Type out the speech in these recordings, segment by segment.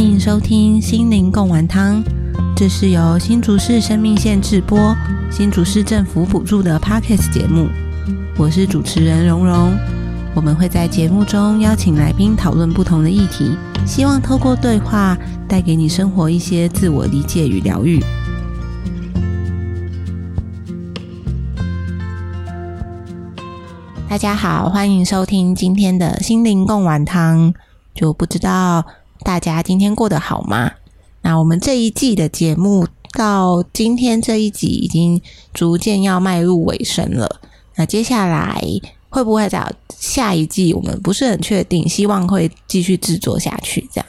欢迎收听心灵共玩汤，这是由新竹市生命线制播、新竹市政府补助的 Podcast 节目。我是主持人蓉蓉，我们会在节目中邀请来宾讨论不同的议题，希望透过对话带给你生活一些自我理解与疗愈。大家好，欢迎收听今天的心灵共玩汤。就不知道大家今天过得好吗？那我们这一季的节目到今天这一集已经逐渐要迈入尾声了。那接下来会不会在下一季？我们不是很确定，希望会继续制作下去。这样。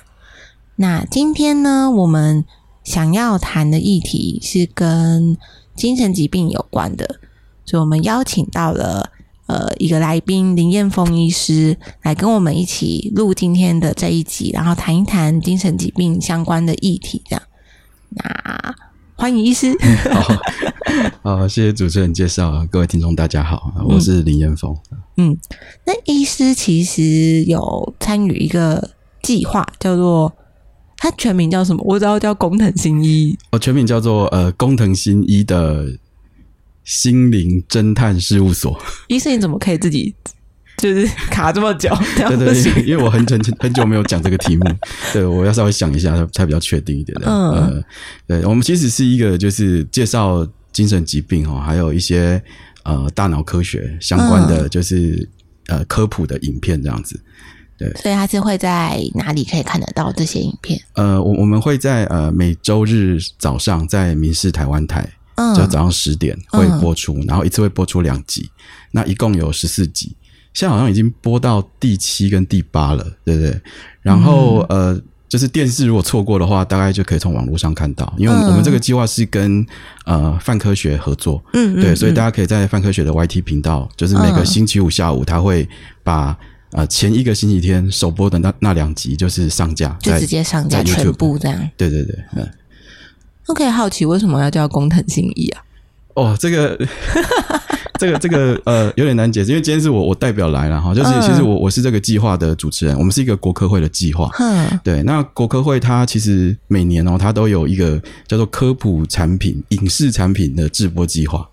那今天呢，我们想要谈的议题是跟精神疾病有关的，所以我们邀请到了。呃，一个来宾林燕峰医师来跟我们一起录今天的这一集，然后谈一谈精神疾病相关的议题。这样，那欢迎医师。好，好，谢谢主持人介绍。各位听众，大家好，我是林燕峰。嗯，那医师其实有参与一个计划，叫做他全名叫什么？我知道叫工藤新一。哦，全名叫做呃工藤新一的。心灵侦探事务所，医生，你怎么可以自己就是卡这么久？对对，因为我很很很久没有讲这个题目，对我要稍微想一下，才比较确定一点的。嗯，对，我们其实是一个就是介绍精神疾病哦，还有一些呃大脑科学相关的，就是呃科普的影片这样子。对，所以他是会在哪里可以看得到这些影片？呃，我我们会在呃每周日早上在民视台湾台。就早上十点会播出，然后一次会播出两集，那一共有十四集，现在好像已经播到第七跟第八了，对不对？然后呃，就是电视如果错过的话，大概就可以从网络上看到，因为我们这个计划是跟呃泛科学合作，嗯，对，所以大家可以在泛科学的 YT 频道，就是每个星期五下午，他会把呃前一个星期天首播的那那两集就是上架，就直接上架全部这样，对对对，嗯。都可以好奇为什么要叫工藤新一啊？哦，这个，这个，这个，呃，有点难解释，因为今天是我我代表来了哈，就是其实我我是这个计划的主持人，我们是一个国科会的计划，嗯，对，那国科会它其实每年哦，它都有一个叫做科普产品、影视产品的制播计划。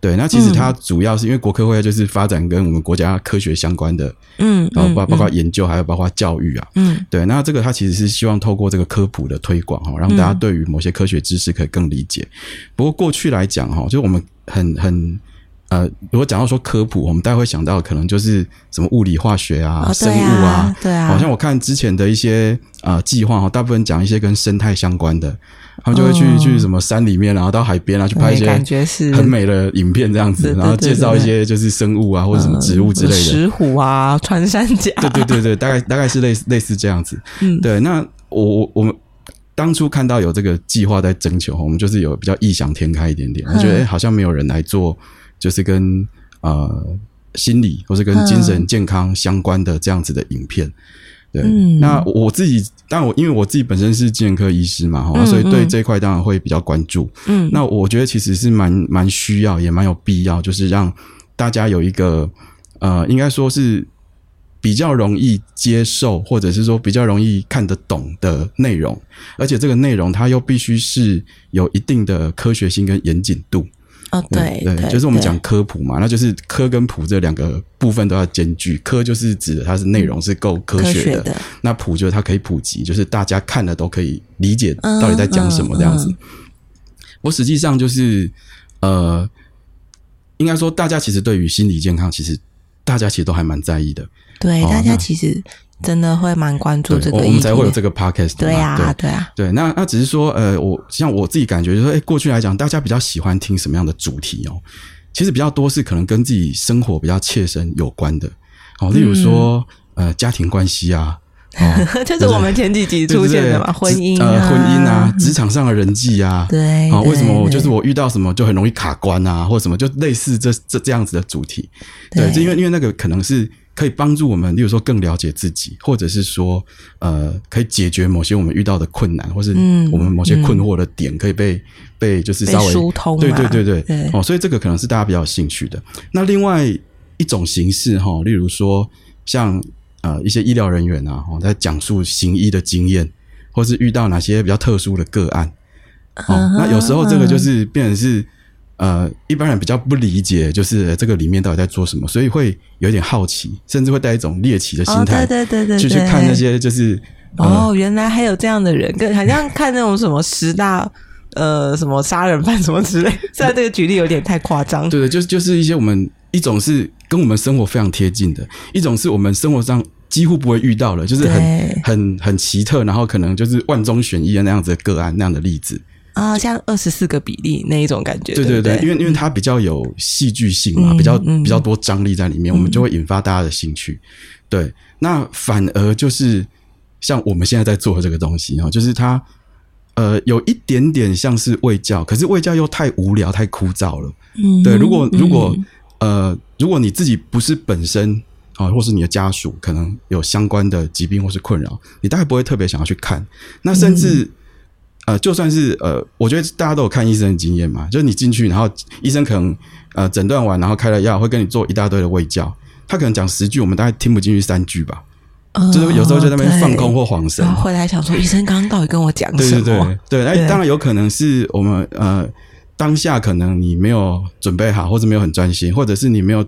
对，那其实它主要是因为国科会就是发展跟我们国家科学相关的，嗯，然后包包括研究，还有包括教育啊，嗯，对，那这个它其实是希望透过这个科普的推广哈，让大家对于某些科学知识可以更理解。不过过去来讲哈，就是我们很很。呃，如果讲到说科普，我们大家会想到可能就是什么物理化学啊、生物啊，对啊。好像我看之前的一些呃计划哈，大部分讲一些跟生态相关的，他们就会去去什么山里面，然后到海边啊去拍一些感觉是很美的影片这样子，然后介绍一些就是生物啊或者什么植物之类的，石虎啊、穿山甲，对对对对，大概大概是类似类似这样子。嗯，对。那我我我们当初看到有这个计划在征求，我们就是有比较异想天开一点点，我觉得好像没有人来做。就是跟呃心理或是跟精神健康相关的这样子的影片，对。那我自己，但我因为我自己本身是精神科医师嘛，哈，所以对这一块当然会比较关注。嗯，那我觉得其实是蛮蛮需要，也蛮有必要，就是让大家有一个呃，应该说是比较容易接受，或者是说比较容易看得懂的内容，而且这个内容它又必须是有一定的科学性跟严谨度。哦，对对，就是我们讲科普嘛，那就是科跟普这两个部分都要兼具。科就是指的它是内容是够科学的，那普就是它可以普及，就是大家看了都可以理解到底在讲什么这样子。我实际上就是呃，应该说大家其实对于心理健康，其实大家其实都还蛮在意的。对，大家其实。真的会蛮关注这个，我们才会有这个 podcast。对呀，对啊，对。那那只是说，呃，我像我自己感觉，就是说，哎，过去来讲，大家比较喜欢听什么样的主题哦？其实比较多是可能跟自己生活比较切身有关的哦，例如说，呃，家庭关系啊，就是我们前几集出现的嘛，婚姻啊，婚姻啊，职场上的人际啊，对啊，为什么我就是我遇到什么就很容易卡关啊，或者什么就类似这这这样子的主题？对，就因为因为那个可能是。可以帮助我们，例如说更了解自己，或者是说，呃，可以解决某些我们遇到的困难，或是我们某些困惑的点，可以被被就是稍微疏通。对对对对，哦，所以这个可能是大家比较有兴趣的。那另外一种形式哈，例如说像呃一些医疗人员啊，在讲述行医的经验。或是遇到哪些比较特殊的个案。哦，那有时候这个就是变成是呃一般人比较不理解，就是这个里面到底在做什么，所以会有点好奇，甚至会带一种猎奇的心态，对对对对，去去看那些就是哦，原来还有这样的人，跟好像看那种什么十大呃什么杀人犯什么之类，虽然这个举例有点太夸张，对对，就是就是一些我们一种是跟我们生活非常贴近的，一种是我们生活上几乎不会遇到的，就是很很很奇特，然后可能就是万中选一的那样子的个案那样的例子。啊，像二十四个比例那一种感觉，对对对，因为因为它比较有戏剧性嘛，比较比较多张力在里面，我们就会引发大家的兴趣。对，那反而就是像我们现在在做的这个东西哈，就是它呃有一点点像是卫教，可是卫教又太无聊、太枯燥了。嗯，对，如果如果呃如果你自己不是本身啊，或是你的家属可能有相关的疾病或是困扰，你大概不会特别想要去看。那甚至。呃，就算是呃，我觉得大家都有看医生的经验嘛，就是你进去，然后医生可能呃诊断完，然后开了药，会跟你做一大堆的喂教，他可能讲十句，我们大概听不进去三句吧，就是有时候在那边放空或晃神，回来想说医生刚刚到底跟我讲什么？对。对对，那当然有可能是我们呃当下可能你没有准备好，或者没有很专心，或者是你没有。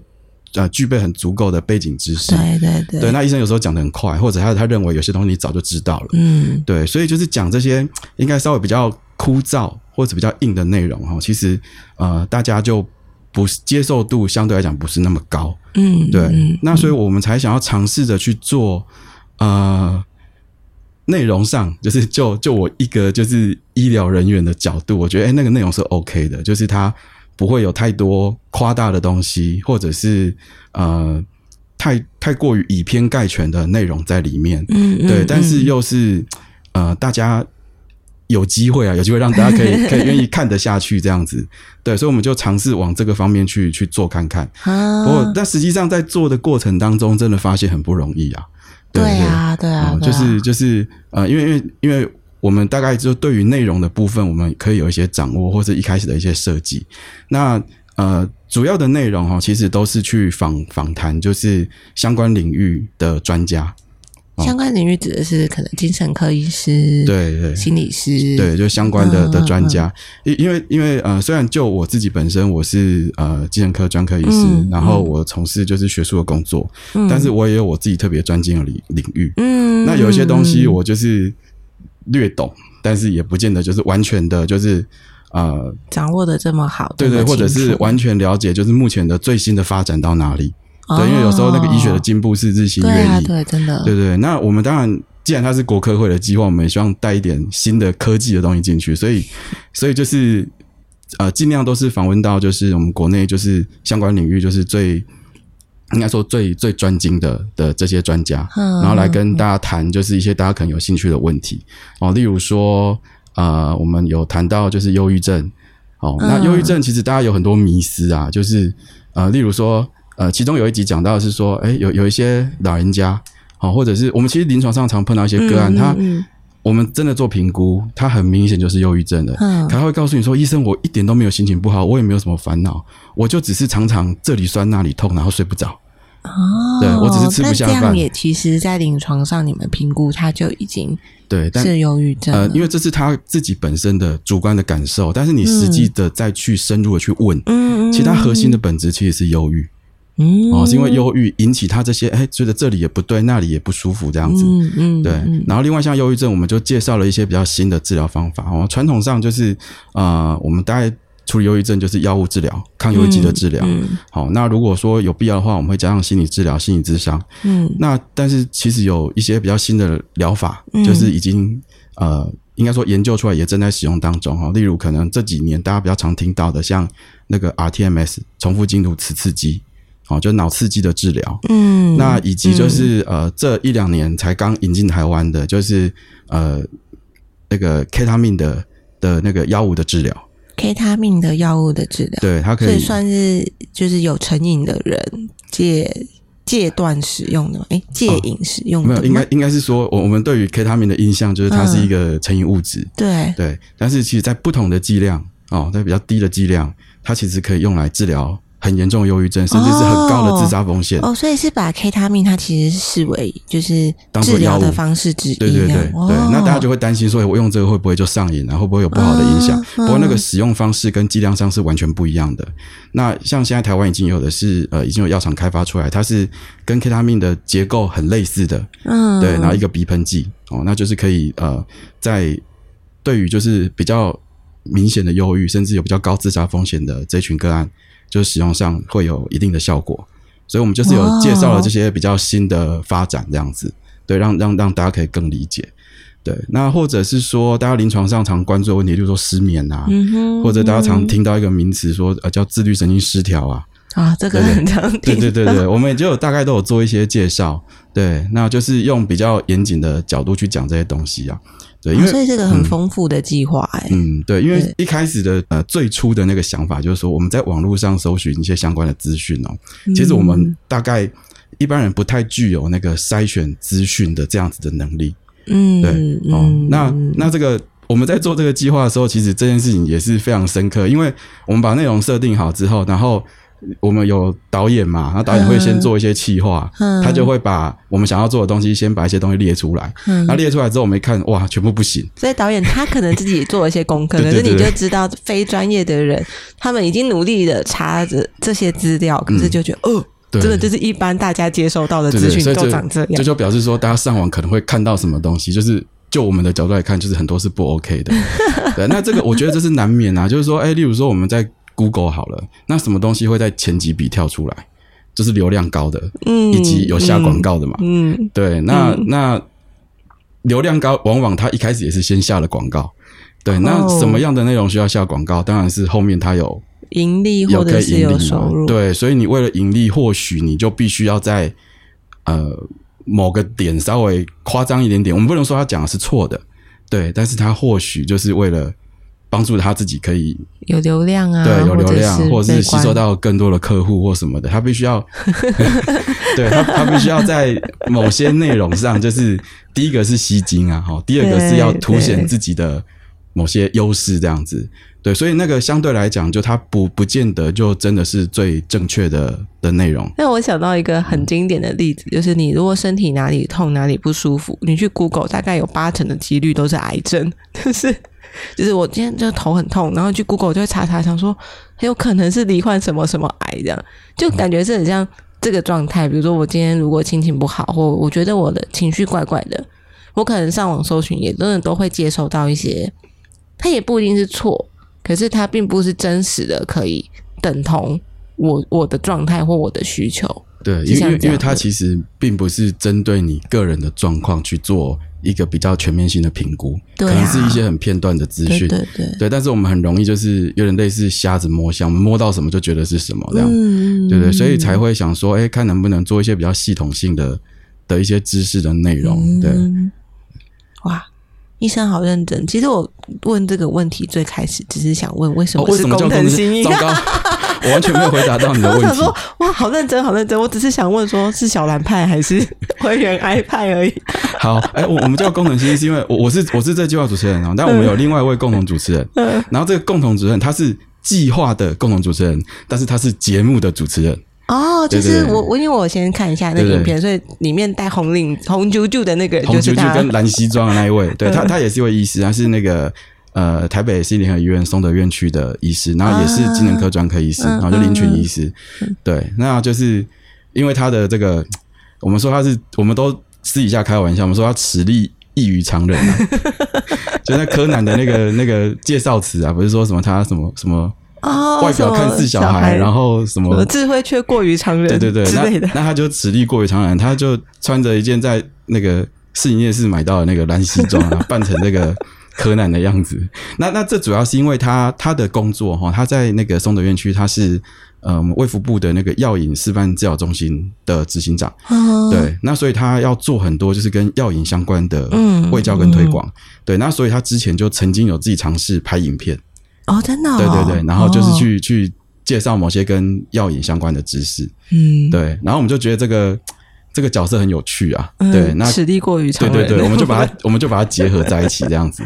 呃，具备很足够的背景知识，对对对，对。那医生有时候讲的很快，或者他他认为有些东西你早就知道了，嗯，对。所以就是讲这些应该稍微比较枯燥或者比较硬的内容哈，其实呃，大家就不接受度相对来讲不是那么高，嗯，对。那所以我们才想要尝试着去做呃内容上，就是就就我一个就是医疗人员的角度，我觉得哎，那个内容是 OK 的，就是他。不会有太多夸大的东西，或者是呃太太过于以偏概全的内容在里面。嗯，对，但是又是呃大家有机会啊，有机会让大家可以 可以愿意看得下去这样子。对，所以我们就尝试往这个方面去去做看看。不过，但实际上在做的过程当中，真的发现很不容易啊。对啊，对啊，就是就是呃，因为因为因为。我们大概就对于内容的部分，我们可以有一些掌握，或者一开始的一些设计。那呃，主要的内容哈，其实都是去访访谈，就是相关领域的专家。相关领域指的是可能精神科医师，对对，心理师，对，就相关的的专家。因因为因为呃，虽然就我自己本身我是呃精神科专科医师，然后我从事就是学术的工作，但是我也有我自己特别专精的领领域。嗯，那有一些东西我就是。略懂，但是也不见得就是完全的，就是呃掌握的这么好。对对，或者是完全了解，就是目前的最新的发展到哪里？对，因为有时候那个医学的进步是日新月异，对，真的。对对，那我们当然，既然它是国科会的计划，我们也希望带一点新的科技的东西进去，所以，所以就是呃，尽量都是访问到，就是我们国内就是相关领域就是最。应该说最最专精的的这些专家，然后来跟大家谈，就是一些大家可能有兴趣的问题哦。例如说，呃，我们有谈到就是忧郁症，哦，那忧郁症其实大家有很多迷思啊，就是呃，例如说，呃，其中有一集讲到是说，哎，有有一些老人家，哦，或者是我们其实临床上常碰到一些个案，他。我们真的做评估，他很明显就是忧郁症的。嗯，他会告诉你说：“医生，我一点都没有心情不好，我也没有什么烦恼，我就只是常常这里酸那里痛，然后睡不着。”哦，对我只是吃不下饭。也其实，在临床上你们评估他就已经对是忧郁症。呃，因为这是他自己本身的主观的感受，但是你实际的再去深入的去问，嗯，其他核心的本质其实是忧郁。嗯，哦，是因为忧郁引起他这些，哎，觉得这里也不对，那里也不舒服，这样子，嗯嗯，对。然后另外像忧郁症，我们就介绍了一些比较新的治疗方法。哦，传统上就是，呃，我们大概处理忧郁症就是药物治疗、抗忧郁剂的治疗。好，那如果说有必要的话，我们会加上心理治疗、心理咨商。嗯，那但是其实有一些比较新的疗法，就是已经呃，应该说研究出来也正在使用当中。哈，例如可能这几年大家比较常听到的，像那个 RTMS 重复经颅磁刺激。哦，就脑刺激的治疗，嗯，那以及就是呃，这一两年才刚引进台湾的，就是呃，那个 K 他命的的那个药物的治疗，K 他命的药物的治疗，对，它可以算是就是有成瘾的人戒戒断使用的，哎，戒瘾使用的，没有，应该应该是说，我我们对于 K 他命的印象就是它是一个成瘾物质，对。对，但是其实在不同的剂量哦，在比较低的剂量，它其实可以用来治疗。很严重的忧郁症，甚至是很高的自杀风险。哦，所以是把 K 他命它其实是视为就是治疗的方式之一。对对对对，那大家就会担心说，我用这个会不会就上瘾啊？会不会有不好的影响？不过那个使用方式跟剂量上是完全不一样的。那像现在台湾已经有的是呃，已经有药厂开发出来，它是跟 K 他命的结构很类似的。嗯，对，然后一个鼻喷剂哦，那就是可以呃，在对于就是比较明显的忧郁，甚至有比较高自杀风险的这群个案。就是使用上会有一定的效果，所以我们就是有介绍了这些比较新的发展，这样子，对，让让让大家可以更理解，对。那或者是说，大家临床上常关注的问题，就是说失眠啊，或者大家常听到一个名词说，呃，叫自律神经失调啊，啊，这个很常听，对对对对，我们也就大概都有做一些介绍，对，那就是用比较严谨的角度去讲这些东西啊。对，因为所以这个很丰富的计划哎。嗯，对，因为一开始的呃最初的那个想法就是说，我们在网络上搜寻一些相关的资讯哦，其实我们大概一般人不太具有那个筛选资讯的这样子的能力。嗯，对，哦，那那这个我们在做这个计划的时候，其实这件事情也是非常深刻，因为我们把内容设定好之后，然后。我们有导演嘛？那导演会先做一些企划，他就会把我们想要做的东西，先把一些东西列出来。那列出来之后，我们一看，哇，全部不行。所以导演他可能自己做了一些功课，可是你就知道，非专业的人他们已经努力的查着这些资料，可是就觉得，哦，真的就是一般大家接收到的资讯都长这样。这就表示说，大家上网可能会看到什么东西，就是就我们的角度来看，就是很多是不 OK 的。对，那这个我觉得这是难免啊。就是说，哎，例如说我们在。Google 好了，那什么东西会在前几笔跳出来？就是流量高的，嗯，以及有下广告的嘛，嗯，对，那那流量高，往往他一开始也是先下了广告，对，那什么样的内容需要下广告？当然是后面他有盈利或者是有收入，对，所以你为了盈利，或许你就必须要在呃某个点稍微夸张一点点。我们不能说他讲的是错的，对，但是他或许就是为了。帮助他自己可以有流量啊，对，有流量，或者是吸收到更多的客户或什么的，他必须要，对他，他必须要在某些内容上，就是 第一个是吸金啊，哈，第二个是要凸显自己的某些优势，这样子，对，所以那个相对来讲，就他不不见得就真的是最正确的的内容。那我想到一个很经典的例子，就是你如果身体哪里痛哪里不舒服，你去 Google，大概有八成的几率都是癌症，就是。就是我今天就头很痛，然后去 Google 就会查查，想说很有可能是罹患什么什么癌这样，就感觉是很像这个状态。比如说我今天如果心情不好，或我觉得我的情绪怪怪的，我可能上网搜寻，也真的都会接收到一些，它也不一定是错，可是它并不是真实的，可以等同我我的状态或我的需求。对，因为因为它其实并不是针对你个人的状况去做。一个比较全面性的评估，可能是一些很片段的资讯，对对对，但是我们很容易就是有点类似瞎子摸象，摸到什么就觉得是什么这样，对对，所以才会想说，哎，看能不能做一些比较系统性的的一些知识的内容，对，哇。医生好认真。其实我问这个问题最开始只是想问为什么是工藤新一？糟糕，我完全没有回答到你的问题。我想说，哇，好认真，好认真。我只是想问，说是小蓝派还是会员 I 派而已。好，哎，我我们叫功能新，是因为我我是我是这计划主持人啊，但我们有另外一位共同主持人。嗯，然后这个共同主持人他是计划的共同主持人，但是他是节目的主持人。哦，就是我我因为我先看一下那个影片，所以里面戴红领红啾啾的那个红啾啾跟蓝西装的那一位，对他他也是一位医师，他是那个呃台北心理和医院松德院区的医师，然后也是精神科专科医师，然后就林群医师，对，那就是因为他的这个，我们说他是，我们都私底下开玩笑，我们说他实力异于常人，就那柯南的那个那个介绍词啊，不是说什么他什么什么。哦，外表看似小孩，然后什么智慧却过于常人，对对对，之类的。那他就实力过于常人，他就穿着一件在那个试营业室买到的那个蓝西装啊，扮成那个柯南的样子。那那这主要是因为他他的工作哈，他在那个松德院区，他是嗯卫福部的那个药引示范治疗中心的执行长。对，那所以他要做很多就是跟药引相关的卫教跟推广。对，那所以他之前就曾经有自己尝试拍影片。哦，真的，对对对，然后就是去去介绍某些跟药引相关的知识，嗯，对，然后我们就觉得这个这个角色很有趣啊，对，那实力过于常对对对，我们就把它 我们就把它结合在一起，这样子，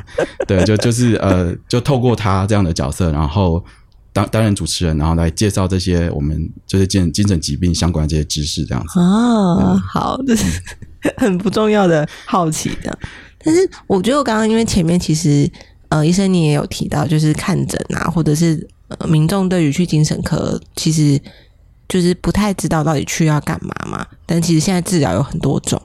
对，就就是呃，就透过他这样的角色，然后担担任主持人，然后来介绍这些我们就是精精神疾病相关的这些知识，这样子。啊，好，这是很不重要的好奇的。但是我觉得我刚刚因为前面其实呃，医生你也有提到，就是看诊啊，或者是呃民众对于去精神科，其实就是不太知道到底去要干嘛嘛。但其实现在治疗有很多种，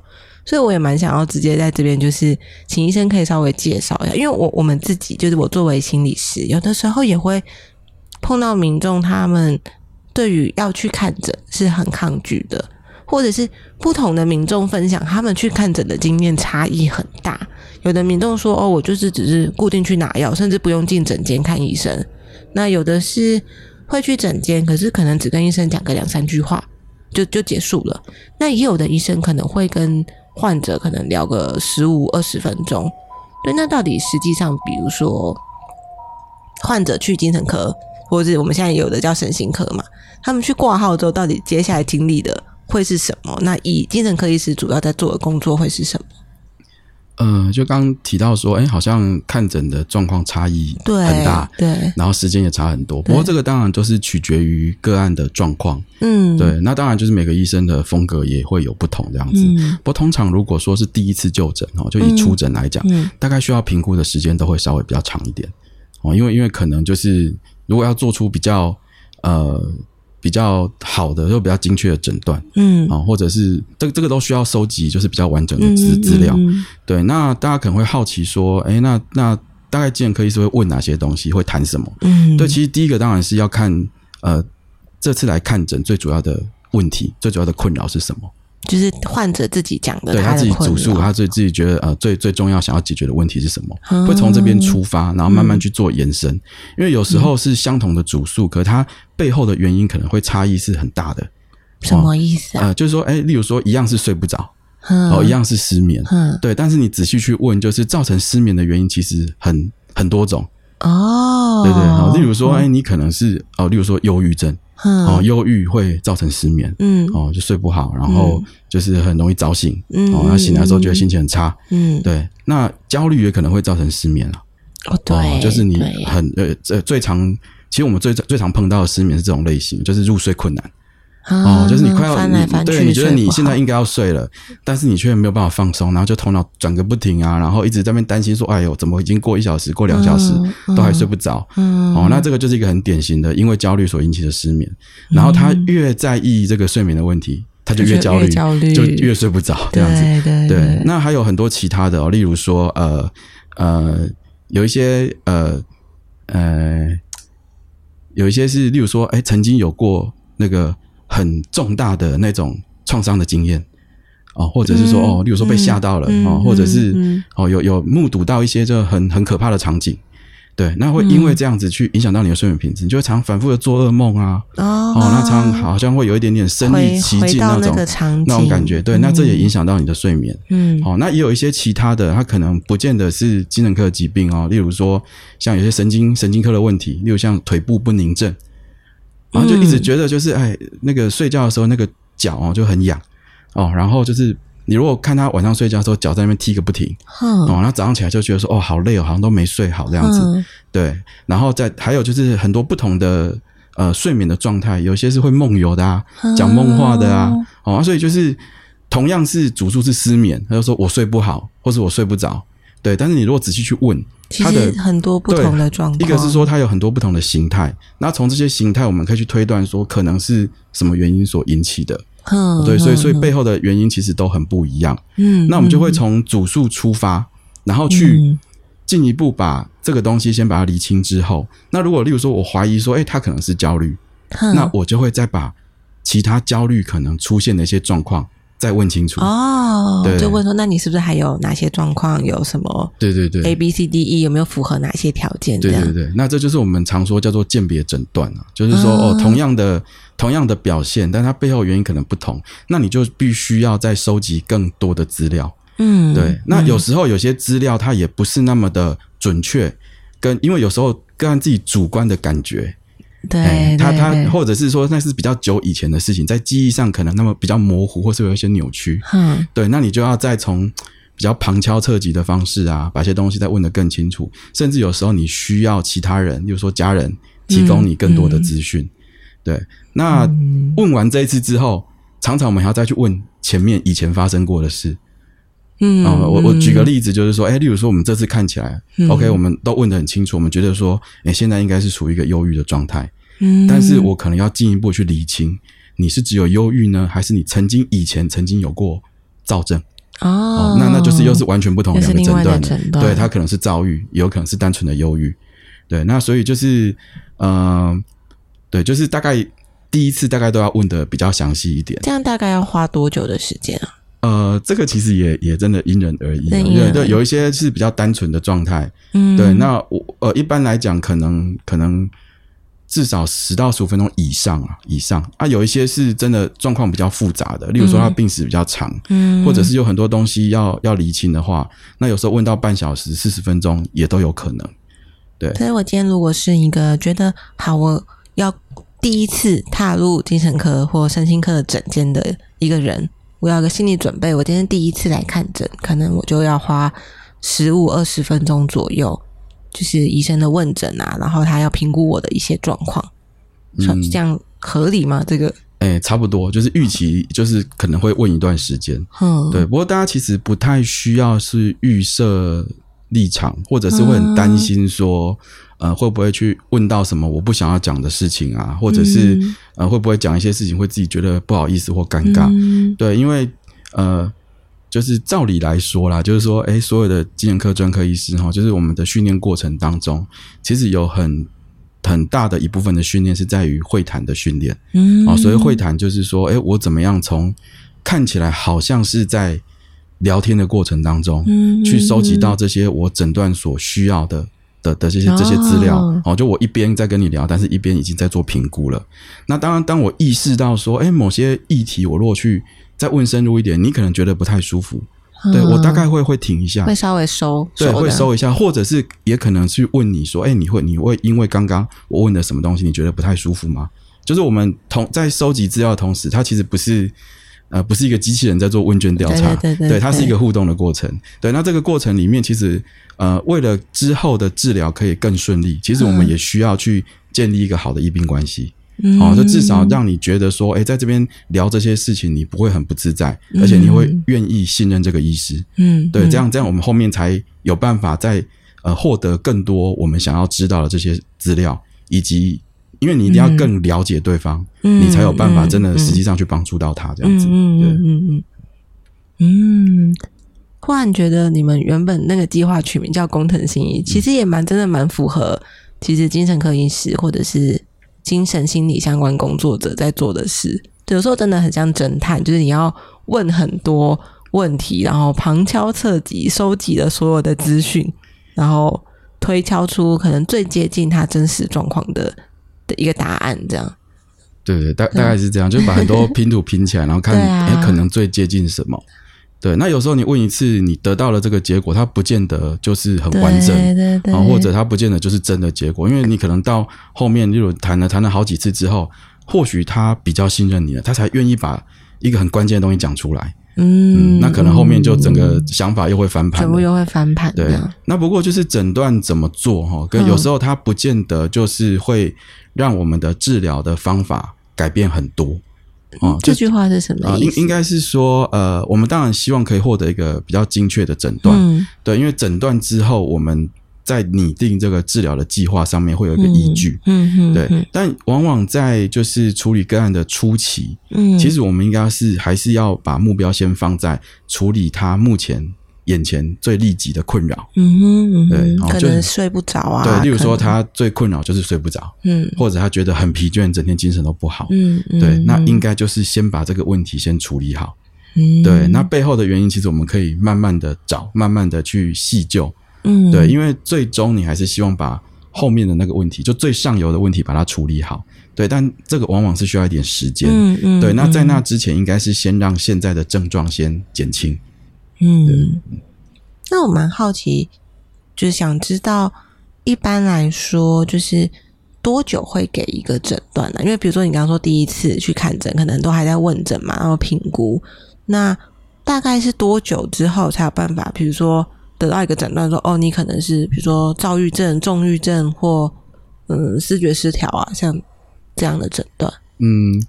所以我也蛮想要直接在这边就是请医生可以稍微介绍一下，因为我我们自己就是我作为心理师，有的时候也会。碰到民众，他们对于要去看诊是很抗拒的，或者是不同的民众分享他们去看诊的经验差异很大。有的民众说：“哦，我就是只是固定去拿药，甚至不用进诊间看医生。”那有的是会去诊间，可是可能只跟医生讲个两三句话就就结束了。那也有的医生可能会跟患者可能聊个十五二十分钟。对，那到底实际上，比如说患者去精神科。或者我们现在有的叫神经科嘛，他们去挂号之后，到底接下来经历的会是什么？那以精神科医师主要在做的工作会是什么？呃，就刚提到说，哎，好像看诊的状况差异很大，对，然后时间也差很多。不过这个当然都是取决于个案的状况，嗯，对。那当然就是每个医生的风格也会有不同这样子。不过通常如果说是第一次就诊哦，就以出诊来讲，大概需要评估的时间都会稍微比较长一点哦，因为因为可能就是。如果要做出比较呃比较好的又比较精确的诊断，嗯啊，或者是这这个都需要收集就是比较完整的资资料，对。那大家可能会好奇说，哎，那那大概精神科医师会问哪些东西，会谈什么？嗯，对，其实第一个当然是要看呃这次来看诊最主要的问题，最主要的困扰是什么。就是患者自己讲的，对他自己主诉，他自己自己觉得呃最最重要想要解决的问题是什么？会从这边出发，然后慢慢去做延伸。因为有时候是相同的主诉，可他背后的原因可能会差异是很大的。什么意思啊？呃，就是说，哎，例如说，一样是睡不着，哦，一样是失眠，对，但是你仔细去问，就是造成失眠的原因其实很很多种哦。对对，例如说，哎，你可能是哦，例如说忧郁症。哦，忧郁会造成失眠，嗯，哦，就睡不好，然后就是很容易早醒，嗯，哦，那醒来的时候觉得心情很差，嗯，对，那焦虑也可能会造成失眠啊，哦，对，就是你很呃，最最常，其实我们最最常碰到的失眠是这种类型，就是入睡困难。哦，就是你快要你对，你觉得你现在应该要睡了，但是你却没有办法放松，然后就头脑转个不停啊，然后一直在那边担心说：“哎呦，怎么已经过一小时、过两小时都还睡不着？”哦，那这个就是一个很典型的因为焦虑所引起的失眠。然后他越在意这个睡眠的问题，他就越焦虑，就越睡不着这样子。对对，那还有很多其他的哦，例如说呃呃，有一些呃呃，有一些是例如说，哎，曾经有过那个。很重大的那种创伤的经验。哦，或者是说哦，例如说被吓到了哦，或者是哦有有目睹到一些就很很可怕的场景，对，那会因为这样子去影响到你的睡眠品质，你就会常反复的做噩梦啊，哦，那常好像会有一点点身临其境那种那种感觉，对，那这也影响到你的睡眠，嗯，好，那也有一些其他的，它可能不见得是精神科的疾病哦，例如说像有些神经神经科的问题，例如像腿部不宁症。然后就一直觉得就是哎，那个睡觉的时候那个脚哦就很痒。哦，然后就是你如果看他晚上睡觉的时候脚在那边踢个不停，哦，然后早上起来就觉得说哦好累哦，好像都没睡好这样子，对，然后再还有就是很多不同的呃睡眠的状态，有些是会梦游的啊，讲梦话的啊，哦，所以就是同样是主诉是失眠，他就说我睡不好，或是我睡不着。对，但是你如果仔细去问，他的很多不同的状况，一个是说它有很多不同的形态，那从这些形态我们可以去推断说可能是什么原因所引起的。嗯，对，所以所以背后的原因其实都很不一样。嗯，那我们就会从主诉出发，然后去进一步把这个东西先把它理清之后，那如果例如说我怀疑说，哎，他可能是焦虑，那我就会再把其他焦虑可能出现的一些状况。再问清楚哦，就问说，那你是不是还有哪些状况？有什么？对对对，A B C D E 有没有符合哪些条件？对对对，那这就是我们常说叫做鉴别诊断啊，就是说哦，同样的同样的表现，但它背后原因可能不同，那你就必须要再收集更多的资料。嗯，对。那有时候有些资料它也不是那么的准确，跟因为有时候个人自己主观的感觉。对，他他或者是说那是比较久以前的事情，在记忆上可能那么比较模糊，或是有一些扭曲。嗯，对，那你就要再从比较旁敲侧击的方式啊，把一些东西再问得更清楚，甚至有时候你需要其他人，比如说家人提供你更多的资讯。对，那问完这一次之后，常常我们还要再去问前面以前发生过的事。嗯，我我举个例子，就是说，哎，例如说我们这次看起来，OK，我们都问的很清楚，我们觉得说，哎，现在应该是处于一个忧郁的状态。嗯，但是我可能要进一步去理清，你是只有忧郁呢，还是你曾经以前曾经有过躁症？哦，那那就是又是完全不同两个诊断的，对，它可能是躁郁，也有可能是单纯的忧郁。对，那所以就是，嗯，对，就是大概第一次大概都要问的比较详细一点。这样大概要花多久的时间啊？呃，这个其实也也真的因人而异，对对，有一些是比较单纯的状态，嗯，对。那我呃，一般来讲，可能可能至少十到十五分钟以上啊，以上啊。有一些是真的状况比较复杂的，例如说他病史比较长，嗯，或者是有很多东西要要厘清的话，那有时候问到半小时、四十分钟也都有可能。对，所以我今天如果是一个觉得好，我要第一次踏入精神科或身心科的诊间的一个人。我要个心理准备，我今天第一次来看诊，可能我就要花十五二十分钟左右，就是医生的问诊啊，然后他要评估我的一些状况，这样合理吗？这个？哎，差不多，就是预期，就是可能会问一段时间，嗯，对。不过大家其实不太需要是预设立场，或者是会很担心说。呃，会不会去问到什么我不想要讲的事情啊？或者是呃，会不会讲一些事情会自己觉得不好意思或尴尬？对，因为呃，就是照理来说啦，就是说，哎，所有的精神科专科医师哈，就是我们的训练过程当中，其实有很很大的一部分的训练是在于会谈的训练。嗯，哦，所以会谈就是说，哎，我怎么样从看起来好像是在聊天的过程当中，去收集到这些我诊断所需要的。的的这些这些资料，哦，就我一边在跟你聊，但是一边已经在做评估了。那当然，当我意识到说，哎，某些议题我如果去再问深入一点，你可能觉得不太舒服，对我大概会会停一下，会稍微收，对，会收一下，或者是也可能去问你说，哎，你会你会因为刚刚我问的什么东西，你觉得不太舒服吗？就是我们同在收集资料的同时，它其实不是。呃，不是一个机器人在做问卷调查，对对对，它是一个互动的过程。对，那这个过程里面，其实呃，为了之后的治疗可以更顺利，其实我们也需要去建立一个好的医病关系。哦，就至少让你觉得说，哎，在这边聊这些事情，你不会很不自在，而且你会愿意信任这个医师。嗯，对，这样这样，我们后面才有办法在呃获得更多我们想要知道的这些资料，以及。因为你一定要更了解对方，你才有办法真的实际上去帮助到他这样子。嗯嗯嗯嗯嗯。忽然觉得你们原本那个计划取名叫“工藤新一”，其实也蛮真的蛮符合，其实精神科医师或者是精神心理相关工作者在做的事。有时候真的很像侦探，就是你要问很多问题，然后旁敲侧击收集了所有的资讯，然后推敲出可能最接近他真实状况的。的一个答案，这样，对对，大大概是这样，就把很多拼图拼起来，然后看 哎，可能最接近什么。对，那有时候你问一次，你得到了这个结果，它不见得就是很完整，对对，或者它不见得就是真的结果，因为你可能到后面，例如谈了谈了好几次之后，或许他比较信任你了，他才愿意把一个很关键的东西讲出来。嗯，那可能后面就整个想法又会翻盘，全部又会翻盘。对，那不过就是诊断怎么做哈，跟有时候他不见得就是会让我们的治疗的方法改变很多。哦，这句话是什么意思？应应该是说，呃，我们当然希望可以获得一个比较精确的诊断。对，因为诊断之后我们。在拟定这个治疗的计划上面会有一个依据，嗯嗯，对。但往往在就是处理个案的初期，嗯，其实我们应该是还是要把目标先放在处理他目前眼前最立即的困扰，嗯哼，对，可能睡不着啊，对，例如说他最困扰就是睡不着，嗯，或者他觉得很疲倦，整天精神都不好，嗯嗯，对，那应该就是先把这个问题先处理好，嗯，对。那背后的原因，其实我们可以慢慢的找，慢慢的去细究。嗯，对，因为最终你还是希望把后面的那个问题，就最上游的问题把它处理好。对，但这个往往是需要一点时间。嗯嗯，对，那在那之前，应该是先让现在的症状先减轻。嗯，那我蛮好奇，就是想知道，一般来说，就是多久会给一个诊断呢？因为比如说你刚刚说第一次去看诊，可能都还在问诊嘛，然后评估，那大概是多久之后才有办法？比如说。得到一个诊断，说哦，你可能是比如说躁郁症、重郁症或嗯视觉失调啊，像这样的诊断？嗯。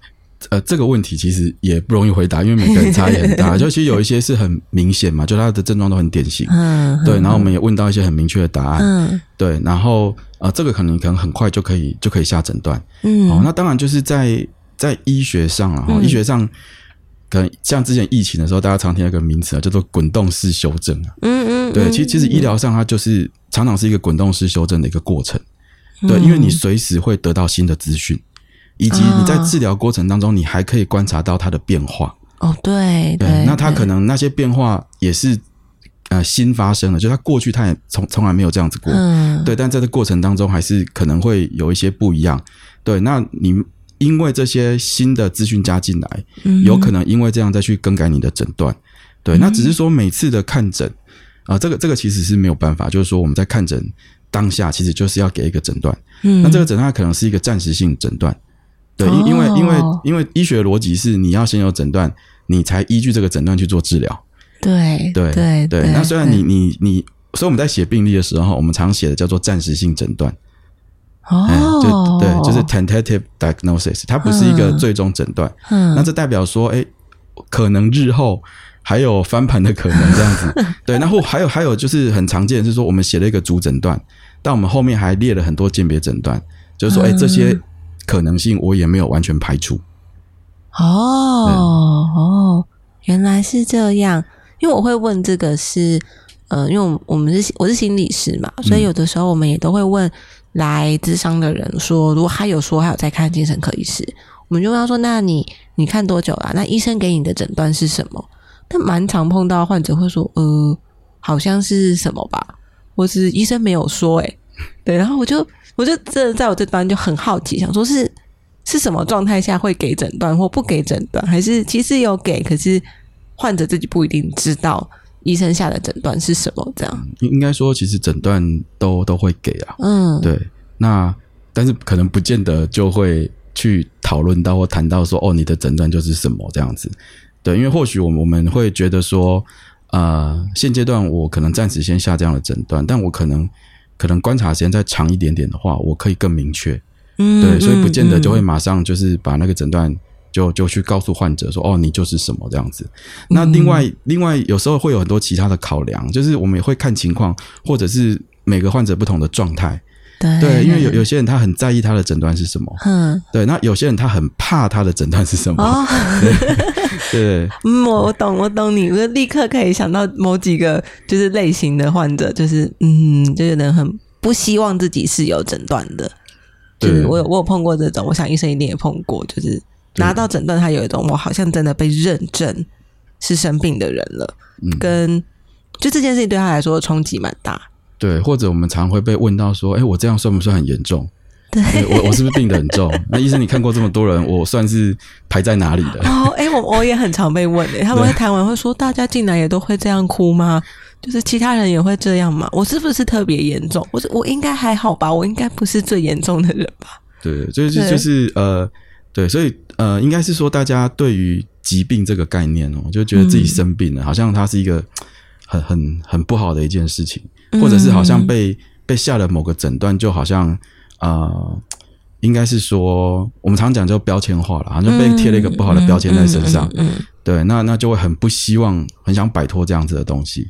呃，这个问题其实也不容易回答，因为每个人差异很大。就其实有一些是很明显嘛，就他的症状都很典型，嗯，对。然后我们也问到一些很明确的答案，嗯，对。然后呃，这个可能可能很快就可以就可以下诊断，嗯。哦，那当然就是在在医学上啊，医学上可能像之前疫情的时候，大家常听一个名词啊，叫做滚动式修正嗯嗯，对。其实其实医疗上它就是常常是一个滚动式修正的一个过程，对，因为你随时会得到新的资讯。以及你在治疗过程当中，你还可以观察到它的变化。哦，对对，那它可能那些变化也是呃新发生的，就他过去他也从从来没有这样子过。嗯，对，但在这过程当中还是可能会有一些不一样。对，那你因为这些新的资讯加进来，有可能因为这样再去更改你的诊断。对，那只是说每次的看诊啊，这个这个其实是没有办法，就是说我们在看诊当下，其实就是要给一个诊断。嗯，那这个诊断可能是一个暂时性诊断。对，因因为因为因为医学逻辑是你要先有诊断，你才依据这个诊断去做治疗。对对对对。那虽然你你你，所以我们在写病历的时候，我们常写的叫做暂时性诊断。哦，就对，就是 tentative diagnosis，它不是一个最终诊断。嗯，那这代表说，哎，可能日后还有翻盘的可能这样子。对，然后还有还有就是很常见是说，我们写了一个主诊断，但我们后面还列了很多鉴别诊断，就是说，哎，这些。可能性我也没有完全排除。哦哦，原来是这样。因为我会问这个是，呃，因为我们是我是心理师嘛，所以有的时候我们也都会问来咨商的人说，如果他有说还有在看精神科医师，我们就问他说：“那你你看多久了？那医生给你的诊断是什么？”但蛮常碰到患者会说：“呃，好像是什么吧，或是医生没有说。”哎，对，然后我就。我就真的在我这端就很好奇，想说是是什么状态下会给诊断或不给诊断，还是其实有给，可是患者自己不一定知道医生下的诊断是什么？这样应该说，其实诊断都都会给啊。嗯，对。那但是可能不见得就会去讨论到或谈到说，哦，你的诊断就是什么这样子。对，因为或许我们我们会觉得说，呃，现阶段我可能暂时先下这样的诊断，但我可能。可能观察时间再长一点点的话，我可以更明确。嗯，对，所以不见得就会马上就是把那个诊断就就去告诉患者说，哦，你就是什么这样子。那另外另外有时候会有很多其他的考量，就是我们也会看情况，或者是每个患者不同的状态。对，因为有有些人他很在意他的诊断是什么，嗯，对，那有些人他很怕他的诊断是什么，对，嗯，我我懂，我懂你，我立刻可以想到某几个就是类型的患者，就是嗯，就有人很不希望自己是有诊断的，就是我有我有碰过这种，我想医生一定也碰过，就是拿到诊断，他有一种我好像真的被认证是生病的人了，跟就这件事情对他来说冲击蛮大。对，或者我们常会被问到说：“哎，我这样算不算很严重？对我我是不是病得很重？那医生，你看过这么多人，我算是排在哪里的？”哦，哎，我我也很常被问诶，他们会谈完会说：“大家进来也都会这样哭吗？就是其他人也会这样吗？我是不是特别严重？我我应该还好吧？我应该不是最严重的人吧？”对，就是就是呃，对，所以呃，应该是说大家对于疾病这个概念哦，就觉得自己生病了，好像它是一个很很很不好的一件事情。或者是好像被被下了某个诊断，就好像呃，应该是说我们常讲叫标签化了，好像被贴了一个不好的标签在身上。嗯，对，那那就会很不希望，很想摆脱这样子的东西。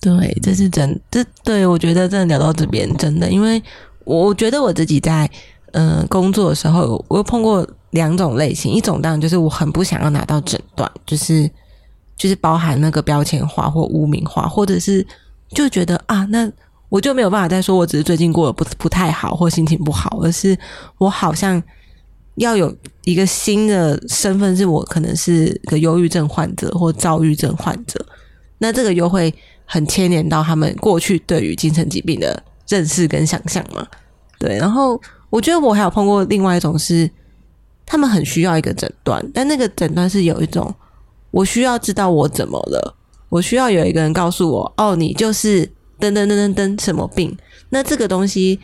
对，这是真，这对我觉得真的聊到这边真的，因为我觉得我自己在嗯工作的时候，我又碰过两种类型，一种当然就是我很不想要拿到诊断，就是就是包含那个标签化或污名化，或者是。就觉得啊，那我就没有办法再说我只是最近过得不不太好或心情不好，而是我好像要有一个新的身份，是我可能是个忧郁症患者或躁郁症患者。那这个又会很牵连到他们过去对于精神疾病的认识跟想象嘛？对。然后我觉得我还有碰过另外一种是，他们很需要一个诊断，但那个诊断是有一种我需要知道我怎么了。我需要有一个人告诉我，哦，你就是噔噔噔噔噔什么病？那这个东西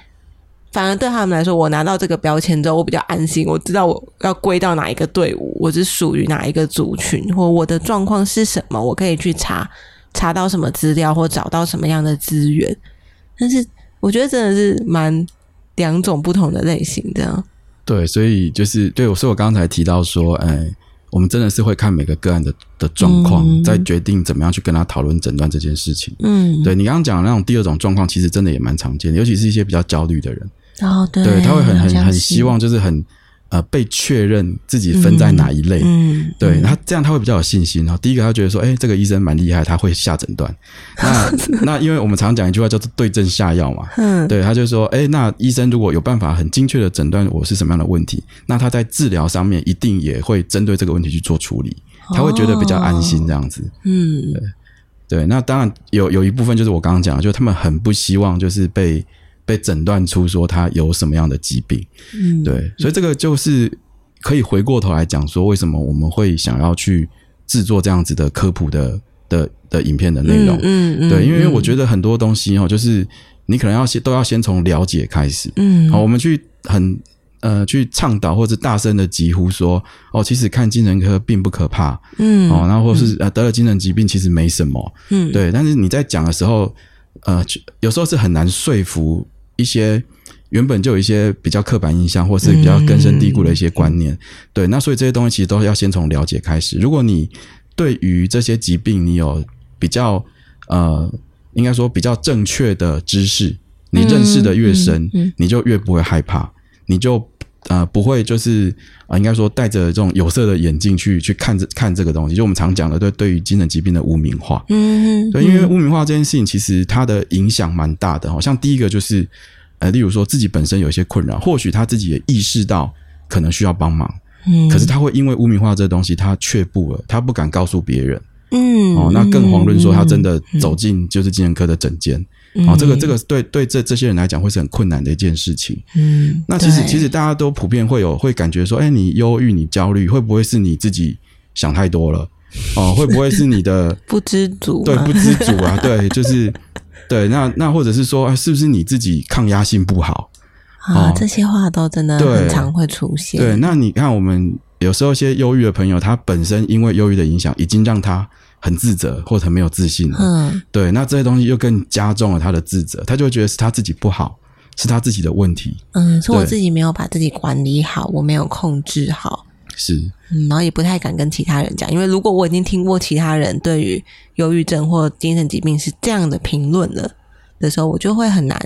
反而对他们来说，我拿到这个标签之后，我比较安心，我知道我要归到哪一个队伍，我是属于哪一个族群，或我的状况是什么，我可以去查查到什么资料，或找到什么样的资源。但是我觉得真的是蛮两种不同的类型这样。对，所以就是对，所以我刚才提到说，哎。我们真的是会看每个个案的的状况，再决定怎么样去跟他讨论诊断这件事情。嗯，对你刚刚讲的那种第二种状况，其实真的也蛮常见的，尤其是一些比较焦虑的人。哦，对，他会很很很希望，就是很。呃，被确认自己分在哪一类，嗯，对，他这样他会比较有信心。然后第一个，他觉得说，哎，这个医生蛮厉害，他会下诊断。那 那因为我们常讲一句话叫做对症下药嘛，嗯，对，他就说，哎，那医生如果有办法很精确的诊断我是什么样的问题，那他在治疗上面一定也会针对这个问题去做处理，他会觉得比较安心这样子。嗯，对，对，那当然有有一部分就是我刚刚讲，就是他们很不希望就是被。被诊断出说他有什么样的疾病，嗯，对，所以这个就是可以回过头来讲说，为什么我们会想要去制作这样子的科普的的的影片的内容，嗯嗯，对，因为我觉得很多东西哦，就是你可能要先都要先从了解开始，嗯，好，我们去很呃去倡导或者大声的疾呼说，哦，其实看精神科并不可怕，嗯，哦，然后或是呃得了精神疾病其实没什么，嗯，对，但是你在讲的时候，呃，有时候是很难说服。一些原本就有一些比较刻板印象，或是比较根深蒂固的一些观念，对，那所以这些东西其实都要先从了解开始。如果你对于这些疾病你有比较呃，应该说比较正确的知识，你认识的越深，你就越不会害怕，你就呃不会就是啊，应该说戴着这种有色的眼镜去去看这看这个东西。就我们常讲的，对对于精神疾病的污名化，嗯，对，因为污名化这件事情其实它的影响蛮大的。好像第一个就是。呃，例如说自己本身有一些困扰，或许他自己也意识到可能需要帮忙，嗯，可是他会因为污名化这东西，他却步了，他不敢告诉别人，嗯，哦，那更遑论说他真的走进就是精神科的诊间，哦，这个这个对对这这些人来讲会是很困难的一件事情，嗯，那其实其实大家都普遍会有会感觉说，哎，你忧郁，你焦虑，会不会是你自己想太多了？哦，会不会是你的 不知足？对，不知足啊，对，就是。对，那那或者是说，是不是你自己抗压性不好啊？这些话都真的很常会出现。对，那你看，我们有时候一些忧郁的朋友，他本身因为忧郁的影响，已经让他很自责或者很没有自信了。嗯，对，那这些东西又更加重了他的自责，他就会觉得是他自己不好，是他自己的问题。嗯，是我自己没有把自己管理好，我没有控制好。是，嗯，然后也不太敢跟其他人讲，因为如果我已经听过其他人对于忧郁症或精神疾病是这样的评论了的时候，我就会很难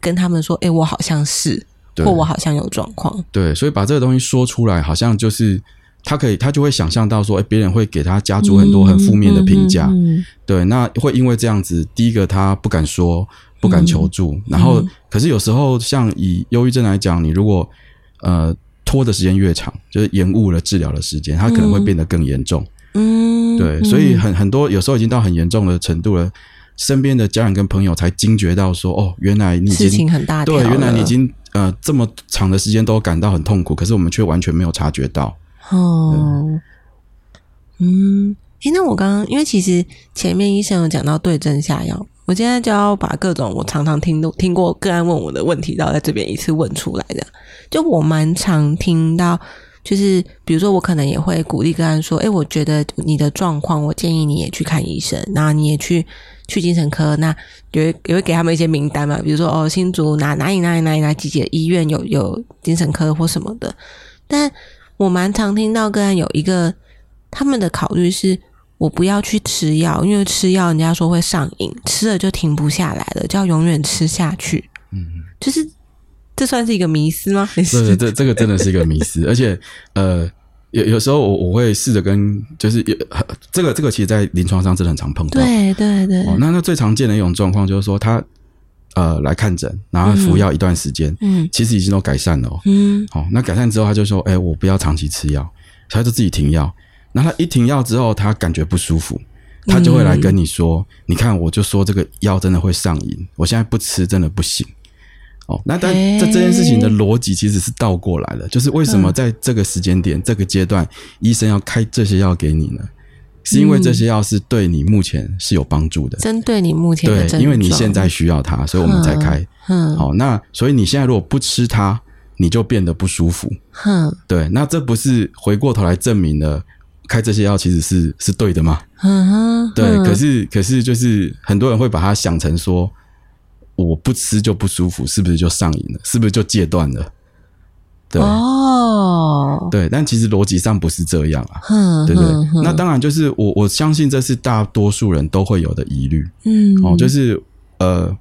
跟他们说，哎，我好像是，或我好像有状况。对，所以把这个东西说出来，好像就是他可以，他就会想象到说，哎，别人会给他加注很多很负面的评价。对，那会因为这样子，第一个他不敢说，不敢求助，然后，可是有时候像以忧郁症来讲，你如果呃。拖的时间越长，就是延误了治疗的时间，他可能会变得更严重。嗯，对，所以很很多有时候已经到很严重的程度了，身边的家人跟朋友才惊觉到说：“哦，原来你事情很大，对，原来你已经呃这么长的时间都感到很痛苦，可是我们却完全没有察觉到。”哦，嗯，诶，那我刚刚因为其实前面医生有讲到对症下药，我现在就要把各种我常常听都听过个案问我的问题，然后在这边一次问出来的。就我蛮常听到，就是比如说我可能也会鼓励个案说：“哎，我觉得你的状况，我建议你也去看医生，然后你也去去精神科，那也也会给他们一些名单嘛，比如说哦，新竹哪哪里哪里哪里哪几几医院有有精神科或什么的。但我蛮常听到个案有一个他们的考虑是，我不要去吃药，因为吃药人家说会上瘾，吃了就停不下来了，就要永远吃下去。嗯，就是。这算是一个迷思吗？对对，这这个真的是一个迷思，而且呃，有有时候我我会试着跟，就是有这个这个，其实，在临床上真的很常碰到。对对对。哦，那那最常见的一种状况就是说，他呃来看诊，然后服药一段时间，嗯，其实已经都改善了，嗯，好，那改善之后，他就说，哎，我不要长期吃药，他就自己停药。那他一停药之后，他感觉不舒服，他就会来跟你说，你看，我就说这个药真的会上瘾，我现在不吃真的不行。哦，那但这这件事情的逻辑其实是倒过来的，就是为什么在这个时间点、这个阶段，医生要开这些药给你呢？是因为这些药是对你目前是有帮助的，针对你目前的对，因为你现在需要它，所以我们才开。嗯，好，那所以你现在如果不吃它，你就变得不舒服。嗯，对，那这不是回过头来证明了开这些药其实是是对的吗？嗯哼，对，可是可是就是很多人会把它想成说。我不吃就不舒服，是不是就上瘾了？是不是就戒断了？对。哦，对，但其实逻辑上不是这样啊，哼对不对？那当然就是我我相信这是大多数人都会有的疑虑嗯。哦，就是呃，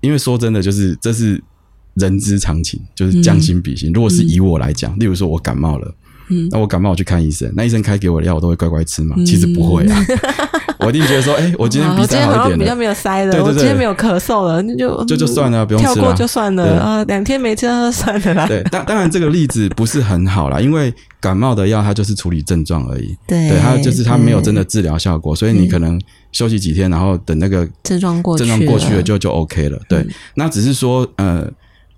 因为说真的，就是这是人之常情，就是将心比心。如果是以我来讲，例如说我感冒了，嗯。那我感冒我去看医生，那医生开给我的药我都会乖乖吃嘛？其实不会啊，我一定觉得说，哎，我今天鼻塞好一点了。像比较没有塞了，对对对。我今天没有咳嗽了，那就就就算了不用吃了跳过就算对。了啊，两天没吃就算了啦。对，当当然这个例子不是很好啦，因为感冒的药它就是处理症状而已，对对，它就是它没有真的治疗效果，所以你可能休息几天，然后等那个症状过去症状过去了了就就 OK 了。对，嗯。那只是说呃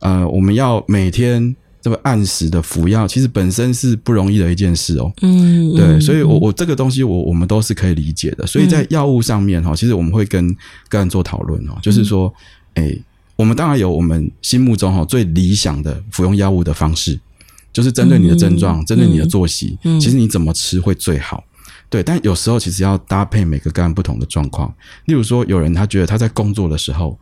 呃，我们要每天这个按时的服药，其实本身是不容易的一件事哦。嗯，对，嗯所以我我这个东西我我们都是可以理解的。所以在药物上面哈，其实我们会跟个人做讨论哦，就是说，哎，我们当然有我们心目中哈最理想的服用药物的方式，就是针对你的症状，嗯针对你的作息，嗯其实你怎么吃会最好。对，但有时候其实要搭配每个个案不同的状况。例如说，有人他觉得他在工作的时候，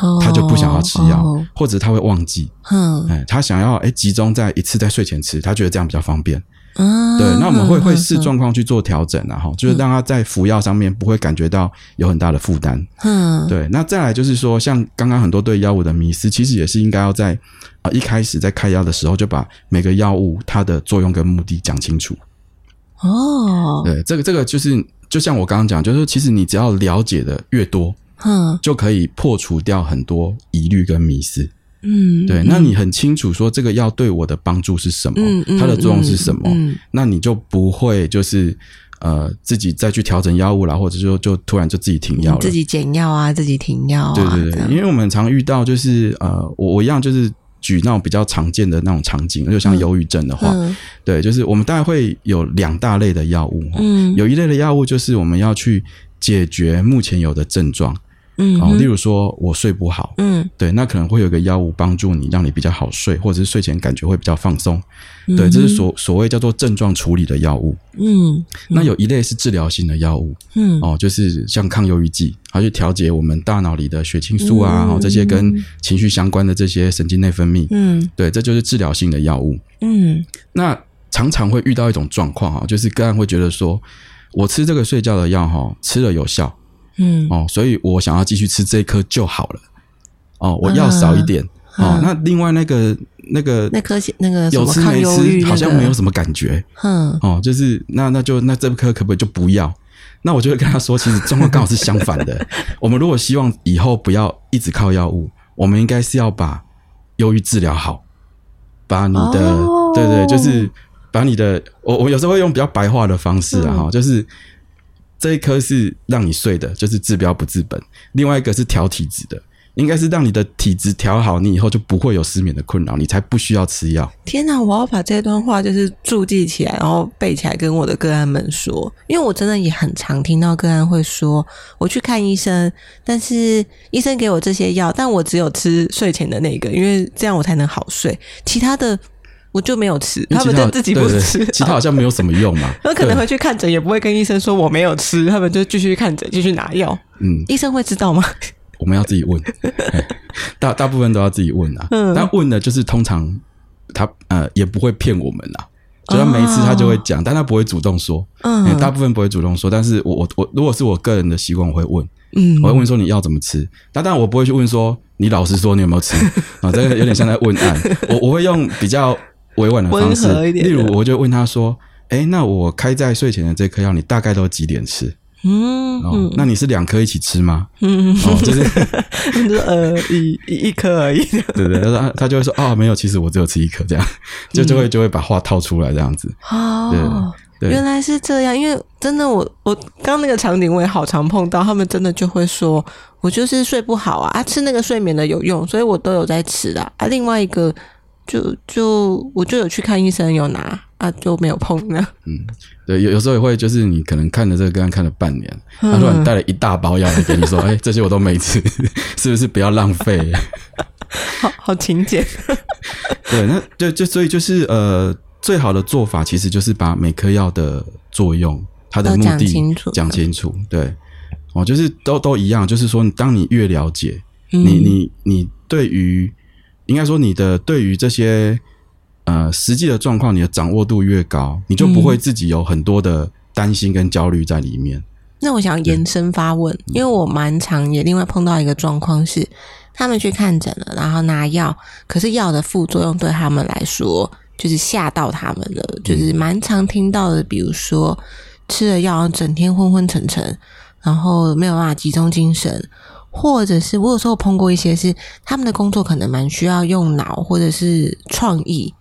哦他就不想要吃药，哦或者他会忘记，嗯，哎，他想要哎集中在一次在睡前吃，他觉得这样比较方便。嗯，对，那我们会会视，状况去做调整啊，哈，就是让他在服药上面不会感觉到有很大的负担。嗯，对，那再来就是说，像刚刚很多对药物的迷思，其实也是应该要在啊、一开始在开药的时候就把每个药物它的作用跟目的讲清楚。哦，对，这个这个就是就像我刚刚讲，就是其实你只要了解的越多，哼，就可以破除掉很多疑虑跟迷思。嗯，对，那你很清楚说这个药对我的帮助是什么，嗯嗯它的作用是什么，那你就不会就是呃自己再去调整药物啦，或者就就突然就自己停药了。自己减药啊，自己停药啊，对对对，因为我们常遇到就是呃，我我一样就是举那种比较常见的那种场景，就像忧郁症的话，嗯。对，就是我们大概会有两大类的药物，嗯。有一类的药物就是我们要去解决目前有的症状哦，嗯哦例如说我睡不好，嗯对，那可能会有个药物帮助你，让你比较好睡，或者是睡前感觉会比较放松。嗯对，这是所所谓叫做症状处理的药物。嗯那有一类是治疗性的药物嗯哦，就是像抗忧郁剂，它去调节我们大脑里的血清素啊，嗯哦这些跟情绪相关的这些神经内分泌。嗯对，这就是治疗性的药物。嗯那常常会遇到一种状况啊，就是个案会觉得说，我吃这个睡觉的药哈，吃了有效嗯哦，所以我想要继续吃这一颗就好了。哦，我药少一点。嗯哦，那另外那个那个那颗那个有吃没吃，好像没有什么感觉。嗯哦，就是那那就那这颗可不可以就不要？那我就会跟他说，其实状况刚好是相反的。我们如果希望以后不要一直靠药物，我们应该是要把忧郁治疗好，把你的、哦对对，就是把你的我我有时候会用比较白话的方式啊，就是这一颗是让你睡的，就是治标不治本；另外一个是调体质的。应该是让你的体质调好，你以后就不会有失眠的困扰，你才不需要吃药。天哪！我要把这段话就是注记起来，然后背起来跟我的个案们说，因为我真的也很常听到个案会说，我去看医生，但是医生给我这些药，但我只有吃睡前的那个，因为这样我才能好睡，其他的我就没有吃，他们就自己不吃，其他好像没有什么用嘛。那可能对会去看诊，也不会跟医生说我没有吃，他们就继续看诊，继续拿药。嗯，医生会知道吗？我们要自己问，大大部分都要自己问啊。嗯但问的就是通常他呃也不会骗我们啦，就他每一次他就会讲，但他不会主动说。嗯欸大部分不会主动说，但是我我我如果是我个人的习惯，我会问，嗯我会问说你要怎么吃。但当然我不会去问说你老实说你有没有吃啊，这个有点像在问案。我我会用比较委婉的方式例如我就问他说，哎、那我开在睡前的这颗药，你大概都几点吃？嗯哦，那你是两颗一起吃吗？嗯，哦，就是 就是呃一一一颗而已。对对，他说他就会说哦，没有，其实我只有吃一颗，这样就就会就会把话套出来这样子。哦，对原来是这样。因为真的我，我刚那个场景我也好常碰到，他们真的就会说，我就是睡不好啊，啊吃那个睡眠的有用，所以我都有在吃啊。啊，另外一个就就我就有去看医生，有拿啊，就没有碰那 嗯。对，有有时候也会就是你可能看了这个个案看了半年，嗯他突然带了一大包药来给你说，哎，这些我都没吃，是不是不要浪费？好好勤俭。对，那就就所以就是呃，最好的做法其实就是把每颗药的作用、它的目的清楚讲清楚。对，哦，就是都都一样，就是说，当你越了解，你你你对于应该说你的对于这些呃实际的状况，你的掌握度越高，你就不会自己有很多的担心跟焦虑在里面。那我想延伸发问，因为我蛮常也另外碰到一个状况是，他们去看诊了，然后拿药，可是药的副作用对他们来说就是吓到他们了，就是蛮常听到的，比如说吃了药整天昏昏沉沉，然后没有办法集中精神，或者是我有时候碰过一些是他们的工作可能蛮需要用脑或者是创意，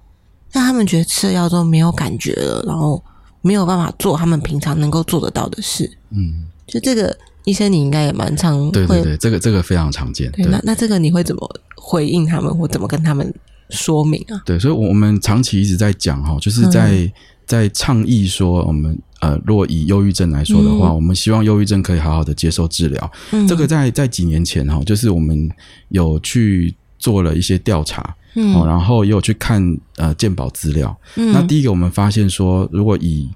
但他们觉得吃了药之后没有感觉了，然后。没有办法做他们平常能够做得到的事。嗯，就这个医生，你应该也蛮常对对对，这个这个非常常见。对，那那这个你会怎么回应他们，或怎么跟他们说明啊？对，所以，我们长期一直在讲哈，就是在在倡议说，我们呃，若以忧郁症来说的话，我们希望忧郁症可以好好的接受治疗。这个在在几年前哈，就是我们有去做了一些调查。哦，然后也有去看呃健保资料。那第一个，我们发现说，如果以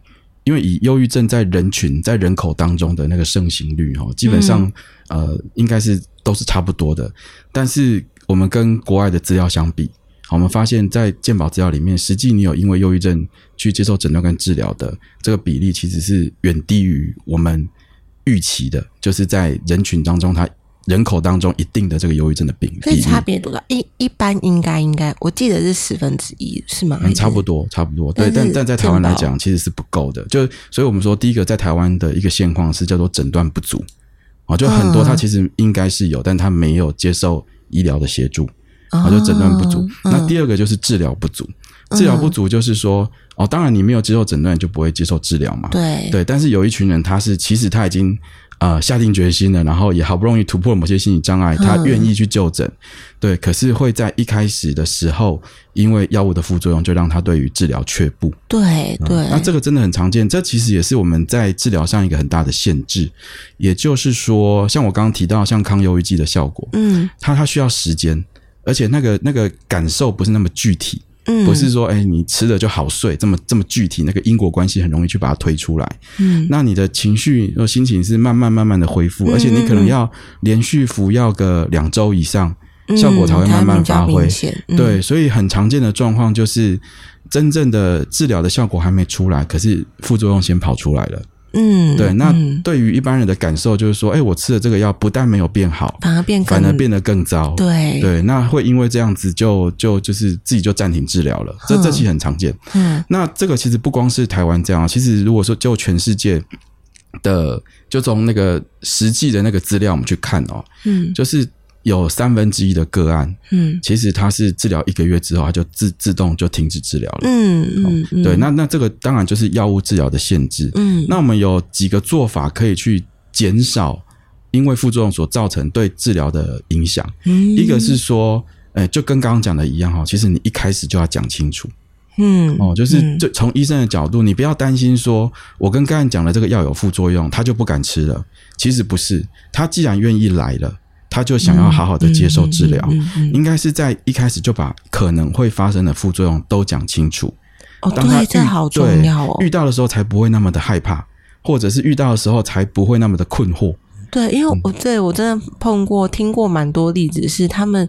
因为以忧郁症在人群在人口当中的那个盛行率哈，基本上呃应该是都是差不多的。但是我们跟国外的资料相比，我们发现，在健保资料里面，实际你有因为忧郁症去接受诊断跟治疗的这个比例，其实是远低于我们预期的，就是在人群当中它。人口当中一定的这个忧郁症的病，所以差别多少？一一般应该应该，我记得是十分之一，是吗？嗯差不多，差不多。对，但但在台湾来讲，其实是不够的。就所以我们说，第一个在台湾的一个现况是叫做诊断不足啊，就很多他其实应该是有，但他没有接受医疗的协助啊，就诊断不足。那第二个就是治疗不足，治疗不足就是说，哦，当然你没有接受诊断，就不会接受治疗嘛。对对，但是有一群人，他是其实他已经。呃，下定决心了，然后也好不容易突破了某些心理障碍，他愿意去就诊，对，可是会在一开始的时候，因为药物的副作用，就让他对于治疗却步。对对，那这个真的很常见，这其实也是我们在治疗上一个很大的限制。也就是说，像我刚刚提到，像抗忧郁剂的效果，嗯，它它需要时间，而且那个那个感受不是那么具体。不是说，哎，你吃了就好睡，这么这么具体，那个因果关系很容易去把它推出来。嗯，那你的情绪和、心情是慢慢慢慢的恢复，而且你可能要连续服药个两周以上，效果才会慢慢发挥。对，所以很常见的状况就是，真正的治疗的效果还没出来，可是副作用先跑出来了。嗯，对。那对于一般人的感受就是说，哎，我吃了这个药，不但没有变好，反而变反而变得更糟。对对，那会因为这样子就就就是自己就暂停治疗了。这这其实很常见。嗯，那这个其实不光是台湾这样，其实如果说就全世界的，就从那个实际的那个资料我们去看哦，嗯，就是。有三分之一的个案，嗯，其实他是治疗一个月之后，他就自自动就停止治疗了，嗯嗯，对，那那这个当然就是药物治疗的限制，嗯，那我们有几个做法可以去减少因为副作用所造成对治疗的影响，嗯，一个是说，哎，就跟刚刚讲的一样哈，其实你一开始就要讲清楚，嗯，哦，就是就从医生的角度，你不要担心说我跟刚才讲的这个药有副作用，他就不敢吃了，其实不是，他既然愿意来了。他就想要好好的接受治疗，应该是在一开始就把可能会发生的副作用都讲清楚。哦，对，这好重要哦。遇到的时候才不会那么的害怕，或者是遇到的时候才不会那么的困惑。对，因为我对我真的碰过、听过蛮多例子，是他们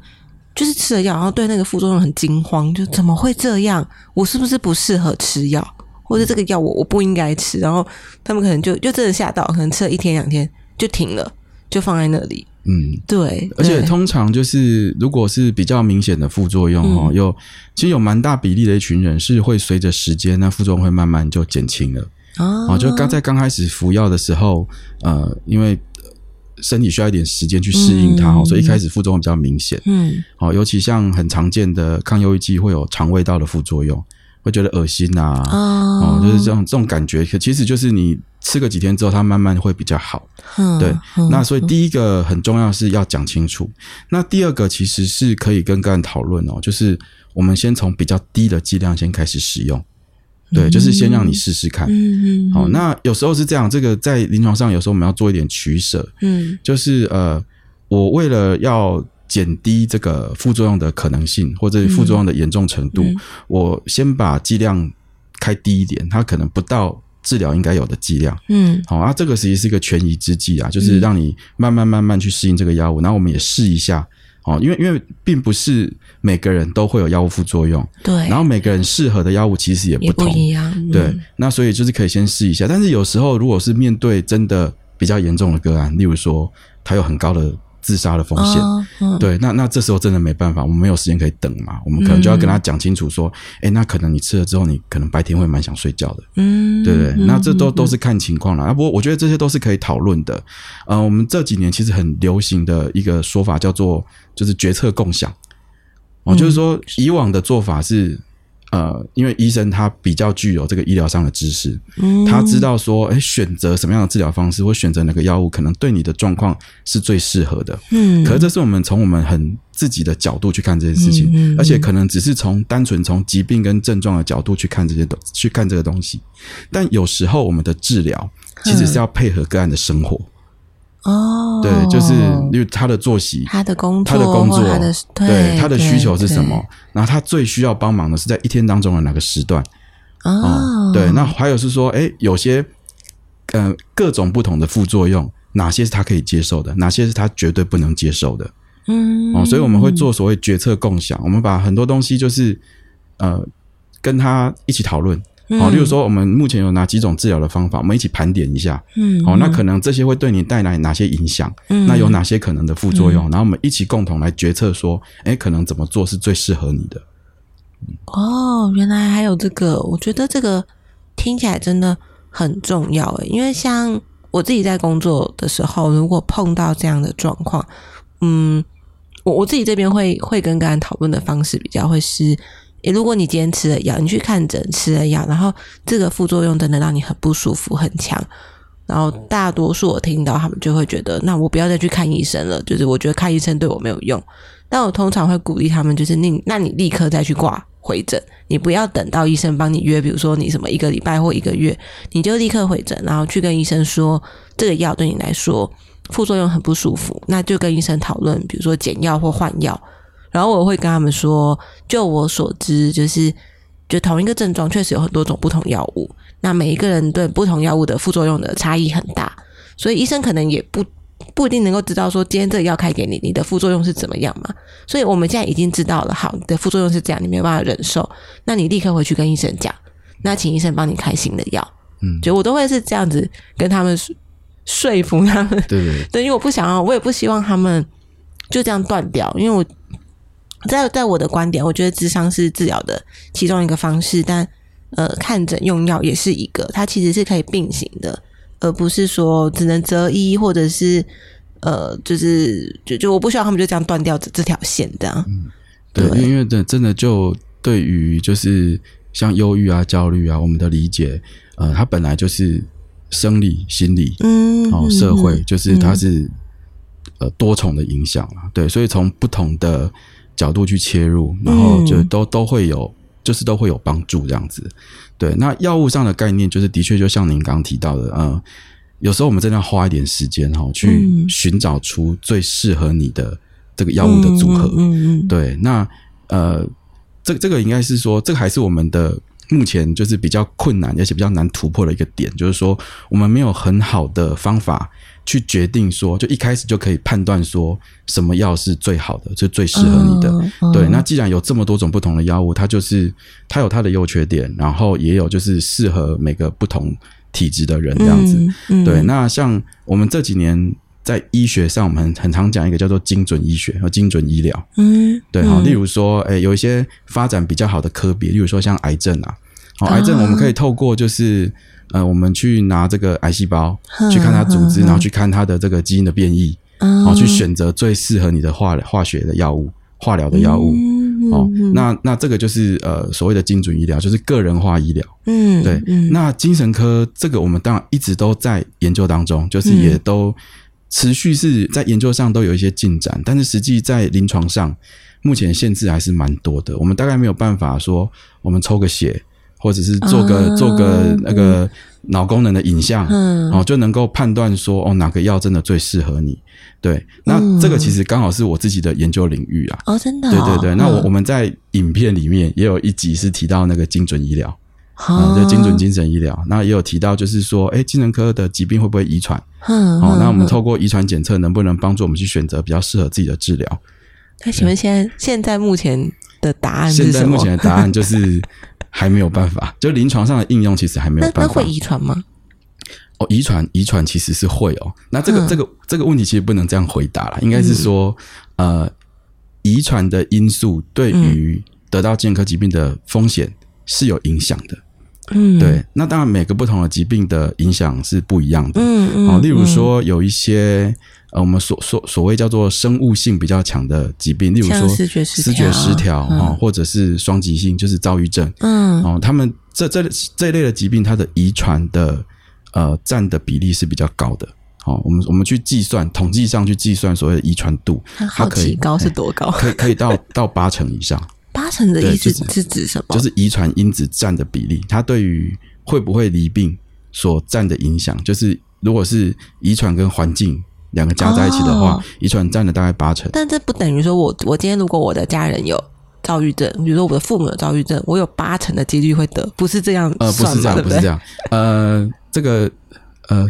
就是吃了药，然后对那个副作用很惊慌，就怎么会这样？我是不是不适合吃药？或者这个药我我不应该吃？然后他们可能就就真的吓到，可能吃了一天两天就停了，就放在那里。嗯，对，而且通常就是如果是比较明显的副作用哦，有其实有蛮大比例的一群人是会随着时间，那副作用会慢慢就减轻了。哦，就刚在刚开始服药的时候，呃，因为身体需要一点时间去适应它，所以一开始副作用比较明显。嗯，好，尤其像很常见的抗忧郁剂会有肠胃道的副作用。会觉得恶心呐，哦，就是这种这种感觉。可其实就是你吃个几天之后，它慢慢会比较好。对，那所以第一个很重要是要讲清楚。那第二个其实是可以跟个人讨论哦，就是我们先从比较低的剂量先开始使用。对，就是先让你试试看。嗯嗯。好，那有时候是这样，这个在临床上有时候我们要做一点取舍。嗯，就是呃，我为了要。减低这个副作用的可能性，或者副作用的严重程度，我先把剂量开低一点，它可能不到治疗应该有的剂量。嗯，好啊，这个实际是一个权宜之计啊，就是让你慢慢慢慢去适应这个药物，然后我们也试一下。哦，因为因为并不是每个人都会有药物副作用，对，然后每个人适合的药物其实也也不同，一样，嗯。对，那所以就是可以先试一下，但是有时候如果是面对真的比较严重的个案，例如说他有很高的自杀的风险，哦嗯。对，那那这时候真的没办法，我们没有时间可以等嘛，我们可能就要跟他讲清楚说，哎、那可能你吃了之后，你可能白天会蛮想睡觉的，嗯，对对，嗯那这都嗯都是看情况了。啊，不过我觉得这些都是可以讨论的。呃，我们这几年其实很流行的一个说法叫做就是决策共享。哦，就是说以往的做法是，呃，因为医生他比较具有这个医疗上的知识，嗯。他知道说，哎，选择什么样的治疗方式或选择哪个药物，可能对你的状况是最适合的。嗯，可是这是我们从我们很自己的角度去看这件事情，嗯嗯嗯。而且可能只是从单纯从疾病跟症状的角度去看这些东去看这个东西。但有时候我们的治疗其实是要配合个案的生活，哦，对，就是因为他的作息。他的工作，他的工作他的，对他的需求是什么？然后他最需要帮忙的是在一天当中的哪个时段？哦，对，那还有是说，哎，有些呃各种不同的副作用，哪些是他可以接受的，哪些是他绝对不能接受的？嗯，哦，所以我们会做所谓决策共享，我们把很多东西就是呃跟他一起讨论。嗯哦，例如说我们目前有哪几种治疗的方法，我们一起盘点一下。嗯，哦，那可能这些会对你带来哪些影响？嗯那有哪些可能的副作用？然后我们一起共同来决策说，哎，可能怎么做是最适合你的。哦，原来还有这个，我觉得这个听起来真的很重要诶，因为像我自己在工作的时候，如果碰到这样的状况，嗯，我我自己这边会会跟个人讨论的方式比较会是，诶，如果你今天吃了药，你去看诊吃了药，然后这个副作用真的让你很不舒服、很强。然后大多数我听到他们就会觉得，那我不要再去看医生了，就是我觉得看医生对我没有用。但我通常会鼓励他们，就是你，那你立刻再去挂回诊，你不要等到医生帮你约，比如说你什么一个礼拜或一个月，你就立刻回诊，然后去跟医生说这个药对你来说副作用很不舒服，那就跟医生讨论，比如说减药或换药。然后我会跟他们说，就我所知，就是就同一个症状确实有很多种不同药物，那每一个人对不同药物的副作用的差异很大，所以医生可能也不不一定能够知道说今天这个药开给你，你的副作用是怎么样嘛。所以我们现在已经知道了，好，你的副作用是这样，你没有办法忍受，那你立刻回去跟医生讲，那请医生帮你开新的药。嗯，就我都会是这样子跟他们说说服他们，对对 对，因为我不想要，我也不希望他们就这样断掉，因为我在在我的观点，我觉得智商是治疗的其中一个方式，但呃，看诊用药也是一个，它其实是可以并行的，而不是说只能择一，或者是呃，就是就就我不希望他们就这样断掉这这条线，这样。对，对因为真真的就对于就是像忧郁啊、焦虑啊，我们的理解，呃，它本来就是生理、心理，嗯，哦，嗯社会嗯就是它是、呃多重的影响啊，对，所以从不同的角度去切入，然后就嗯都、都会有，就是都会有帮助这样子。对，那药物上的概念，就是的确就像您刚刚提到的，呃，有时候我们真的要花一点时间哈、哦，去嗯寻找出最适合你的这个药物的组合。嗯嗯嗯，对，那呃，这这个应该是说，这个还是我们的目前就是比较困难，而且比较难突破的一个点，就是说我们没有很好的方法去决定说，就一开始就可以判断说什么药是最好的，是最适合你的。对，那既然有这么多种不同的药物，它就是它有它的优缺点，然后也有就是适合每个不同体质的人这样子。嗯嗯对，那像我们这几年在医学上，我们很很常讲一个叫做精准医学和精准医疗。嗯，对，好，嗯。例如说，诶，有一些发展比较好的科别，例如说像癌症啊，好，啊。癌症我们可以透过就是呃，我们去拿这个癌细胞嗯去看它组织，嗯然后去看它的这个基因的变异，然后，去选择最适合你的化化学的药物、化疗的药物。嗯哦嗯，那那这个就是呃所谓的精准医疗，就是个人化医疗。嗯对，嗯。那精神科这个我们当然一直都在研究当中，就是嗯。也都持续是在研究上都有一些进展，但是实际在临床上，目前限制还是蛮多的。我们大概没有办法说，我们抽个血，或者是做个、啊做个那个脑功能的影像，嗯哦，就能够判断说，哦，哪个药真的最适合你。对，那嗯这个其实刚好是我自己的研究领域啊。哦，真的哦，对对对，那我嗯我们在影片里面也有一集是提到那个精准医疗。啊，就精准精神医疗。那也有提到，就是说，哎，精神科的疾病会不会遗传？嗯，哦，那我们透过遗传检测，能不能帮助我们去选择比较适合自己的治疗？那请问现在现在目前的答案是现在？目前的答案就是 还没有办法，就临床上的应用其实还没有办法那那会。遗传吗？哦，遗传遗传其实是会哦。那这个、嗯这个这个问题其实不能这样回答啦，应该是说，呃，遗传的因素对于得到健康疾病的风险是有影响的。嗯，对，那当然每个不同的疾病的影响是不一样的。嗯嗯，哦，例如嗯。说有一些呃，我们所所所谓叫做生物性比较强的疾病，例如说视觉失调。啊哦，或者是双极性，就是躁郁症。嗯。哦，他们这这这一类的疾病，它的遗传的呃占的比例是比较高的。哦，我们我们去计算，统计上去计算所谓的遗传度，它可以高是多高？可以可以到到八成以上，八成的意思是是指什么？就是遗传因子占的比例，它对于会不会离病所占的影响，就是如果是遗传跟环境两个加在一起的话哦，遗传占了大概八成。但这不等于说我我今天如果我的家人有躁郁症，比如说我的父母有躁郁症，我有八成的几率会得，不是这样呃，不？是这样，对对？不是这样。呃，这个呃，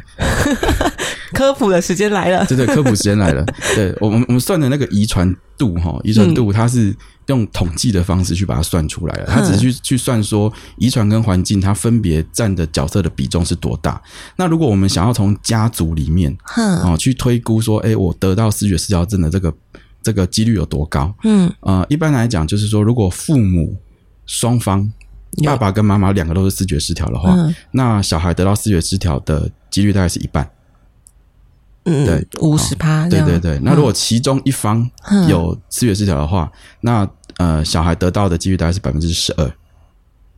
科普的时间来了，对对，科普时间来了。对我们我们算的那个遗传度哈，遗传嗯度它是用统计的方式去把它算出来了，他只是去去算说遗传跟环境它分别占的角色的比重是多大。那如果我们想要从家族里面哼，哦去推估说，哎，我得到视觉失调症的这个这个几率有多高？嗯，呃，一般来讲就是说，如果父母双方爸爸跟妈妈两个都是视觉失调的话，嗯。那小孩得到视觉失调的几率大概是一半。嗯，对，五十趴，对对对，那如果其中一方嗯。有视觉失调的话，那呃，小孩得到的几率大概是百分之十二。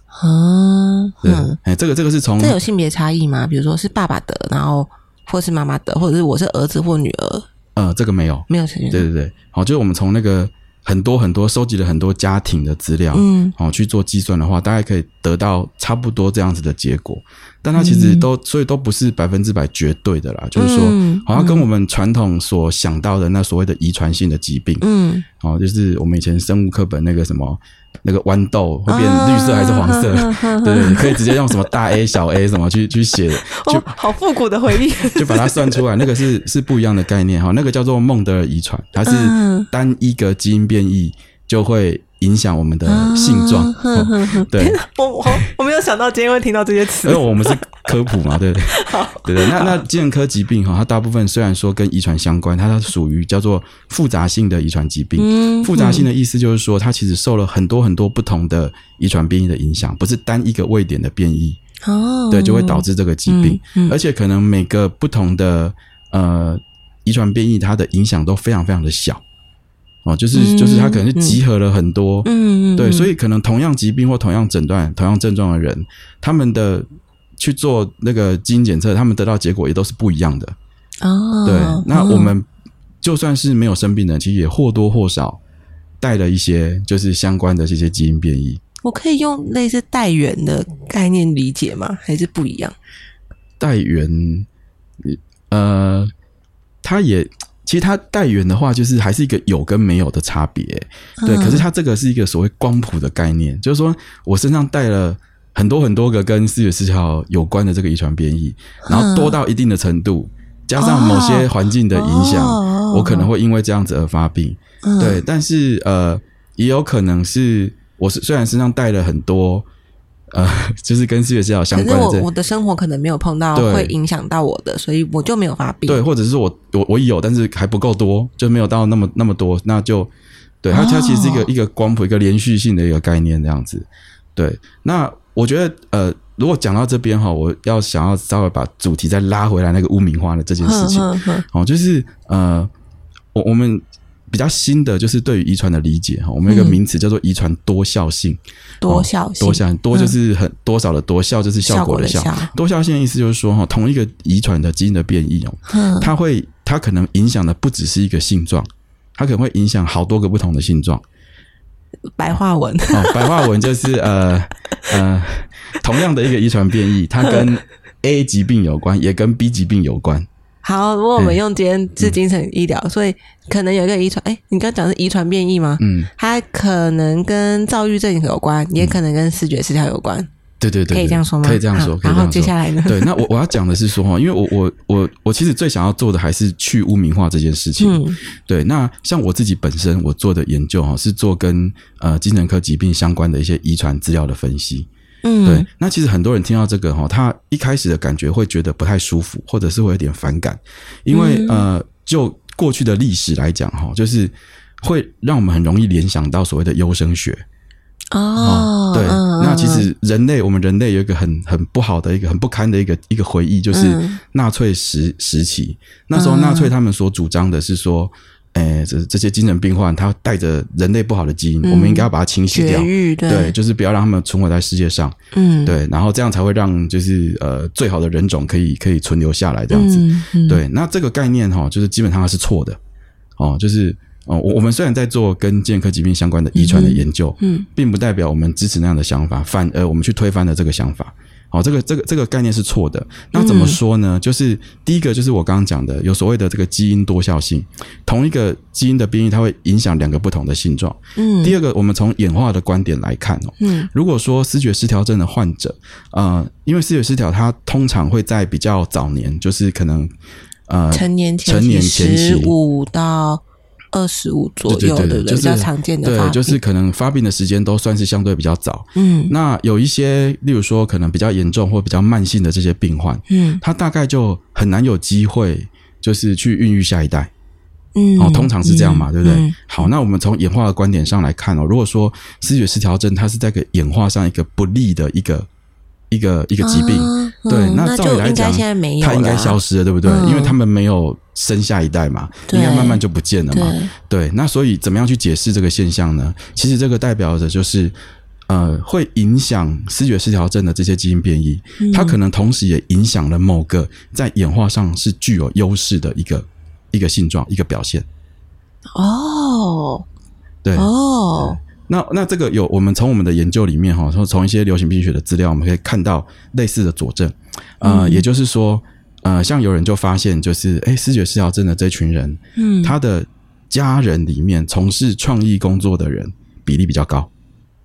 啊对嗯，，哎，这个这个是从这有性别差异吗？比如说是爸爸得，然后或是妈妈得，或者是我是儿子或女儿，呃这个没有，没有成员，对对对，好，就是我们从那个很多很多收集了很多家庭的资料，嗯好去做计算的话，大概可以得到差不多这样子的结果。但它其实都、所以都不是百分之百绝对的啦，就是说，嗯。好像跟我们传统所想到的那所谓的遗传性的疾病，嗯，哦，就是我们以前生物课本那个什么那个豌豆会变绿色还是黄色，啊 对对，你可以直接用什么大 A 小 A 什么去去写，就 哦，好复古的回忆，就把它算出来，那个是是不一样的概念哈，那个叫做孟德尔遗传，它是嗯。单一个基因变异就会影响我们的性状，对，我我我没有想到今天会听到这些词。因为我们是科普嘛，对不对？对对，那那精神科疾病哈，它大部分虽然说跟遗传相关，它它属于叫做复杂性的遗传疾病。嗯复杂性的意思就是说，它其实受了很多很多不同的遗传变异的影响，不是单一个位点的变异，哦，对，就会导致这个疾病。嗯嗯。而且可能每个不同的呃遗传变异，它的影响都非常非常的小。哦，就是嗯就是他可能是集合了很多，嗯嗯，对，所以以可能同样疾病或同样诊断、同样症状的人，他们的去做那个基因检测，他们得到结果也都是不一样的。哦，对，那嗯我们就算是没有生病的人，其实也或多或少带了一些就是相关的这些基因变异。我可以用类似带源的概念理解吗？还是不一样？带源，呃，它也其实它带源的话，就是还是一个有跟没有的差别。对，嗯可是它这个是一个所谓光谱的概念，就是说我身上带了很多很多个跟视觉失调有关的这个遗传变异，然后多到一定的程度，加上某些环境的影响，哦我可能会因为这样子而发病。嗯对，但是呃，也有可能是我是虽然身上带了很多呃，就是跟视觉失调相关的这我我的生活可能没有碰到会影响到我的，所以我就没有发病。对，或者是我我我有，但是还不够多，就没有到那么那么多，那就对它它其实是一个、哦一个光谱，一个连续性的一个概念这样子。对，那我觉得呃，如果讲到这边哈，我要想要稍微把主题再拉回来，那个污名化的这件事情哦，就是呃，我我们比较新的就是对于遗传的理解哈，我们有一个嗯名词叫做遗传多效性。多效性，多效性多就是很多少的多，效就是效果的效。多效性的意思就是说哈，同一个遗传的基因的变异哦，嗯它会它可能影响的不只是一个性状，它可能会影响好多个不同的性状。白话文，哦，白话文就是呃呃，同样的一个遗传变异，它跟 A 疾病有关，也跟 B 疾病有关。好，如果我们嗯用今天是精神医疗，所以可能有一个遗传，哎，你刚刚讲的是遗传变异吗？嗯，它可能跟躁郁症有关，也可能跟视觉失调有关。对对对，可以这样说吗？可以这样说。然后接下来呢？对，那我我要讲的是说哈，因为我我我我其实最想要做的还是去污名化这件事情。嗯，对。那像我自己本身我做的研究哈，是做跟呃精神科疾病相关的一些遗传资料的分析。嗯，对。那其实很多人听到这个哈，他一开始的感觉会觉得不太舒服，或者是会有点反感，因为呃，就过去的历史来讲哈，就是会让我们很容易联想到所谓的优生学。哦，对，那其实人类，我们人类有一个很很不好的一个很不堪的一个一个回忆，就是纳粹时时期，那时候纳粹他们所主张的是说，哎，这这些精神病患他带着人类不好的基因，我们应该要把它清洗掉，对，就是不要让他们存活在世界上，嗯，对，然后这样才会让就是呃最好的人种可以可以存留下来这样子，对，那这个概念哈，就是基本上是错的，哦，就是。哦，我我们虽然在做跟健康疾病相关的遗传的研究，嗯，并不代表我们支持那样的想法，反而我们去推翻了这个想法。好，这个这个这个概念是错的。那怎么说呢？就是第一个，就是我刚刚讲的，有所谓的这个基因多效性，同一个基因的变异，它会影响两个不同的性状。嗯，第二个，我们从演化的观点来看哦，嗯，如果说视觉失调症的患者，呃，因为视觉失调，它通常会在比较早年，就是可能呃成年前成年前十五到。二十五左右，对对对，比较常见的，对，就是可能发病的时间都算是相对比较早。嗯，那有一些，例如说可能比较严重或比较慢性的这些病患，嗯，他大概就很难有机会，就是去孕育下一代。嗯，哦，通常是这样嘛，对不对？好，那我们从演化的观点上来看哦，如果说视觉失调症，它是在个演化上一个不利的一个。一个一个疾病，对，那照理来讲，它应该消失了，对不对？因为他们没有生下一代嘛，应该慢慢就不见了嘛。对，那所以怎么样去解释这个现象呢？其实这个代表着就是，呃，会影响视觉失调症的这些基因变异，它可能同时也影响了某个在演化上是具有优势的一个一个性状、一个表现。哦，对，哦。那那这个有我们从我们的研究里面哈，从从一些流行病学的资料，我们可以看到类似的佐证。呃，也就是说，呃，像有人就发现，就是哎，视觉失调症的这群人，嗯，他的家人里面从事创意工作的人比例比较高。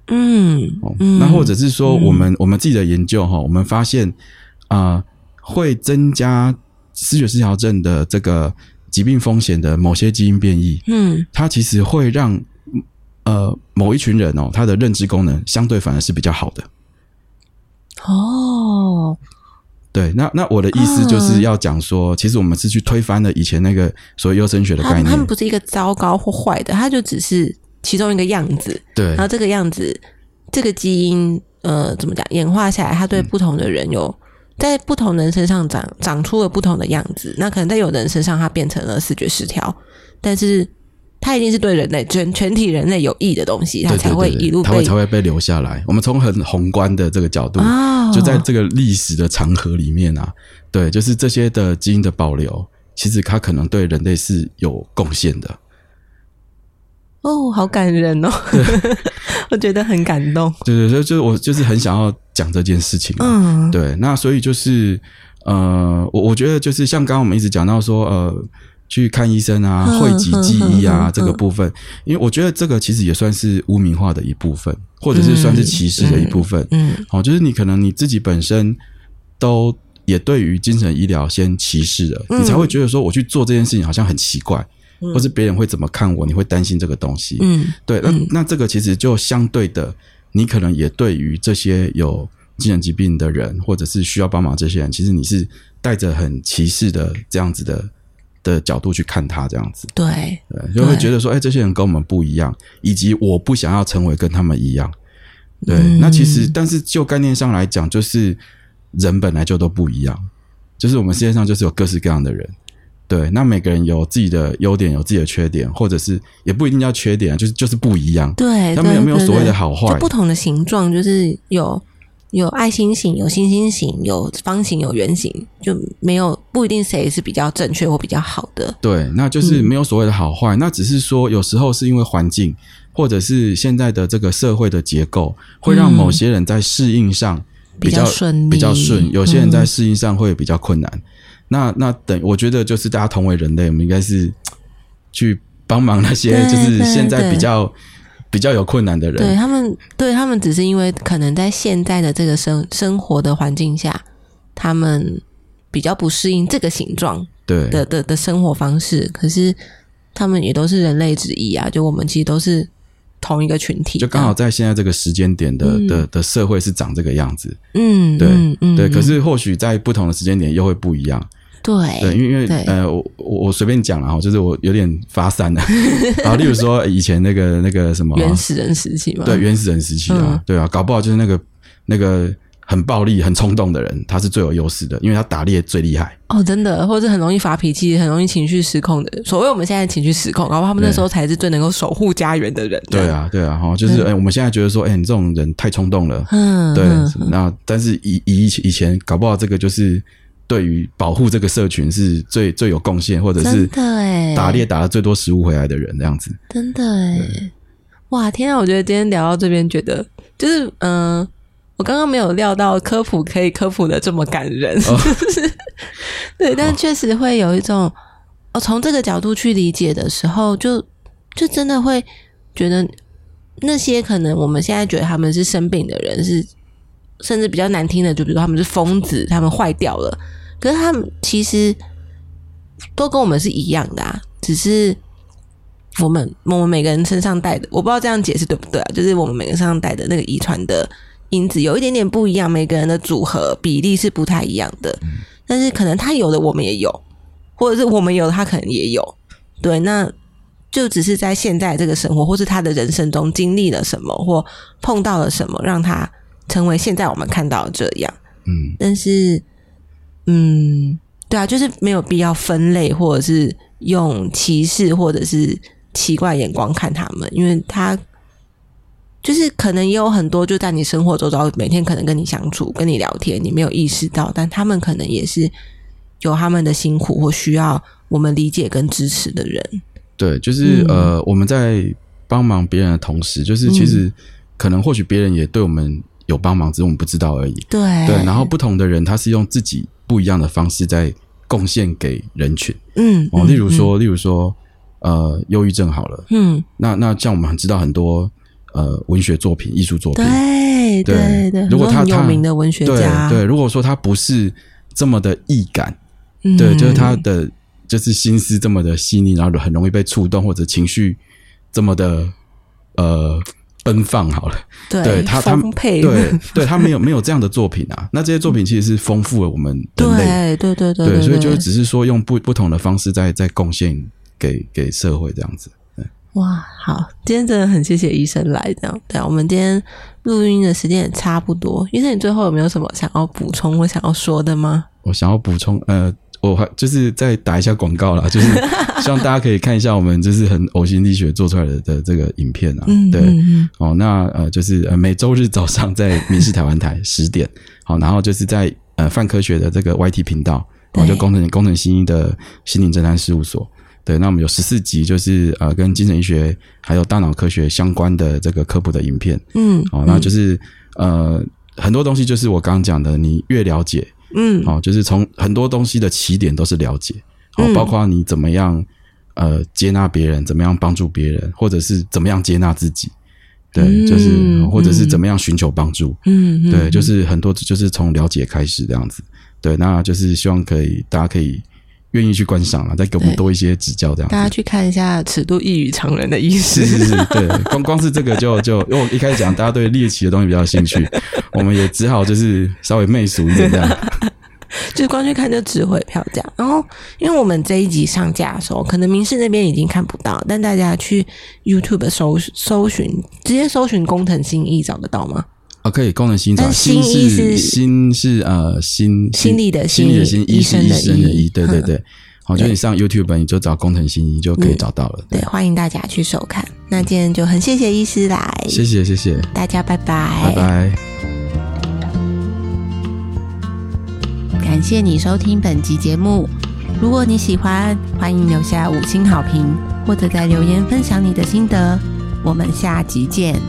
嗯，哦那或者是说，我们我们自己的研究哈，我们发现啊，会增加视觉失调症的这个疾病风险的某些基因变异，嗯，它其实会让。呃，某一群人哦，他的认知功能相对反而是比较好的。哦，对，那那我的意思就是要讲说，其实我们是去推翻了以前那个所谓优生学的概念。他们不是一个糟糕或坏的，他就只是其中一个样子。对，然后这个样子，这个基因，呃，怎么讲？演化下来，它对不同的人有在不同人身上长长出了不同的样子。那可能在有的人身上，它变成了视觉失调，但是。它一定是对人类全全体人类有益的东西，它才会一路被才会被留下来。我们从很宏观的这个角度，就在这个历史的长河里面啊，对，就是这些的基因的保留，其实它可能对人类是有贡献的。哦，好感人哦！我觉得很感动。对对对，就是我就是很想要讲这件事情。嗯，对，那所以就是呃，我我觉得就是像刚刚我们一直讲到说呃。去看医生啊，汇集记忆啊，这个部分，因为我觉得这个其实也算是污名化的一部分，或者是算是歧视的一部分。嗯，好，就是你可能你自己本身都也对于精神医疗先歧视了，你才会觉得说我去做这件事情好像很奇怪，或是别人会怎么看我，你会担心这个东西。嗯，对，那那这个其实就相对的，你可能也对于这些有精神疾病的人，或者是需要帮忙这些人，其实你是带着很歧视的这样子的。的角度去看他这样子，对，就会觉得说，哎，这些人跟我们不一样，以及我不想要成为跟他们一样。对，那其实，但是就概念上来讲，就是人本来就都不一样，就是我们世界上就是有各式各样的人。对，那每个人有自己的优点，有自己的缺点，或者是也不一定叫缺点，就是就是不一样。对，他们有没有所谓的好坏？不同的形状，就是有。有爱心型，有星星型，有方形，有圆形，就没有不一定谁是比较正确或比较好的。对，那就是没有所谓的好坏，那只是说有时候是因为环境，或者是现在的这个社会的结构，会让某些人在适应上比较顺，比较顺；有些人在适应上会比较困难。那那等，我觉得就是大家同为人类，我们应该是去帮忙那些就是现在比较。比较有困难的人，对他们，对他们只是因为可能在现在的这个生生活的环境下，他们比较不适应这个形状对。的的的生活方式，可是他们也都是人类之一啊，就我们其实都是同一个群体，就刚好在现在这个时间点的嗯。的的社会是长这个样子，嗯，对嗯嗯，对。嗯可是或许在不同的时间点又会不一样，对对，因为因为呃，我我我随便讲了哈，就是我有点发散了，然后例如说以前那个那个什么原始人时期嘛，对原始人时期啊嗯，对啊，搞不好就是那个那个很暴力、很冲动的人，他是最有优势的，因为他打猎最厉害。哦，真的，或者很容易发脾气、很容易情绪失控的。所谓我们现在情绪失控，然后他们那时候才是最能够守护家园的人。对，啊，对啊，哈，就是哎、我们现在觉得说，哎、你这种人太冲动了，嗯，对嗯，那但是以以以前搞不好这个就是对于保护这个社群是最最有贡献，或者是打猎打了最多食物回来的人这样子。真的哎，哇，天啊！我觉得今天聊到这边，觉得就是嗯、我刚刚没有料到科普可以科普的这么感人，哦。对，但确实会有一种，哦，从这个角度去理解的时候，就就真的会觉得那些可能我们现在觉得他们是生病的人，是甚至比较难听的，就比如说他们是疯子，他们坏掉了，可是他们其实都跟我们是一样的啊，只是我们我们每个人身上带的，我不知道这样解释对不对啊？就是我们每个人身上带的那个遗传的因子有一点点不一样，每个人的组合比例是不太一样的。但是可能他有的我们也有，或者是我们有的他可能也有。对，那就只是在现在这个生活，或是他的人生中经历了什么，或碰到了什么，让他成为现在我们看到这样。嗯，但是，嗯，对啊，就是没有必要分类，或者是用歧视或者是奇怪眼光看他们，因为他就是可能也有很多就在你生活周遭，每天可能跟你相处、跟你聊天，你没有意识到，但他们可能也是有他们的辛苦或需要我们理解跟支持的人。对，就是、嗯呃，我们在帮忙别人的同时，就是其实可能或许别人也对我们有帮忙，只是我们不知道而已。对。对，然后不同的人他是用自己不一样的方式在贡献给人群。嗯，哦，嗯例如，说，例如说，呃，忧郁症好了，嗯，那那像我们很知道很多呃文学作品、艺术作品，对对对对，如果他他名的文学对家，对，如果说他不是这么的易感，嗯。对，就是他的就是心思这么的细腻，然后很容易被触动，或者情绪这么的呃奔放，好了，对对他他丰沛，对对，他没有没有这样的作品啊，那这些作品其实是丰富了我们人类，对对对对对，所以就对只是说用不不同的方式在在贡献给给社会这样子。哇，好，今天真的很谢谢医生来，这样。对啊，我们今天录音的时间也差不多。医生，你最后有没有什么想要补充或想要说的吗？我想要补充，呃，我还就是再打一下广告啦，就是 希望大家可以看一下我们就是很呕心沥血做出来的的这个影片啊，嗯，对，哦，那呃就是呃每周日早上在民视台湾台十点，好，然后就是在呃泛科学的这个 YT 频道，哦对就工程工程新一的心灵侦探事务所。对，那我们有十四集，就是呃跟精神医学还有大脑科学相关的这个科普的影片。嗯，哦，那就是呃很多东西就是我刚刚讲的，你越了解，嗯。哦，就是从很多东西的起点都是了解，哦，嗯。包括你怎么样呃接纳别人，怎么样帮助别人，或者是怎么样接纳自己，对，嗯就是或者是嗯。怎么样寻求帮助，嗯嗯，对，就是很多就是从了解开始这样子，对，那就是希望可以大家可以愿意去观赏了，再给我们多一些指教这样。大家去看一下尺度异于常人的意思是。是是，对，光光是这个就就，因为我一开始讲大家对猎奇的东西比较有兴趣，我们也只好就是稍微媚俗一点这样。就是光去看就值回票价。然后，因为我们这一集上架的时候，可能民视那边已经看不到，但大家去 YouTube 搜搜寻，直接搜寻工藤新一找得到吗？哦，可以功能心找但心是是心是呃心心里的心心里的心，医生的医生的医，对对嗯对。好，就你上 YouTube 你就找工藤新一就可以嗯找到了。对，欢迎大家去收看。那今天就很谢谢医师来，谢谢谢谢，大家拜拜，拜拜。感谢你收听本集节目。如果你喜欢，欢迎留下五星好评，或者在留言分享你的心得。我们下集见。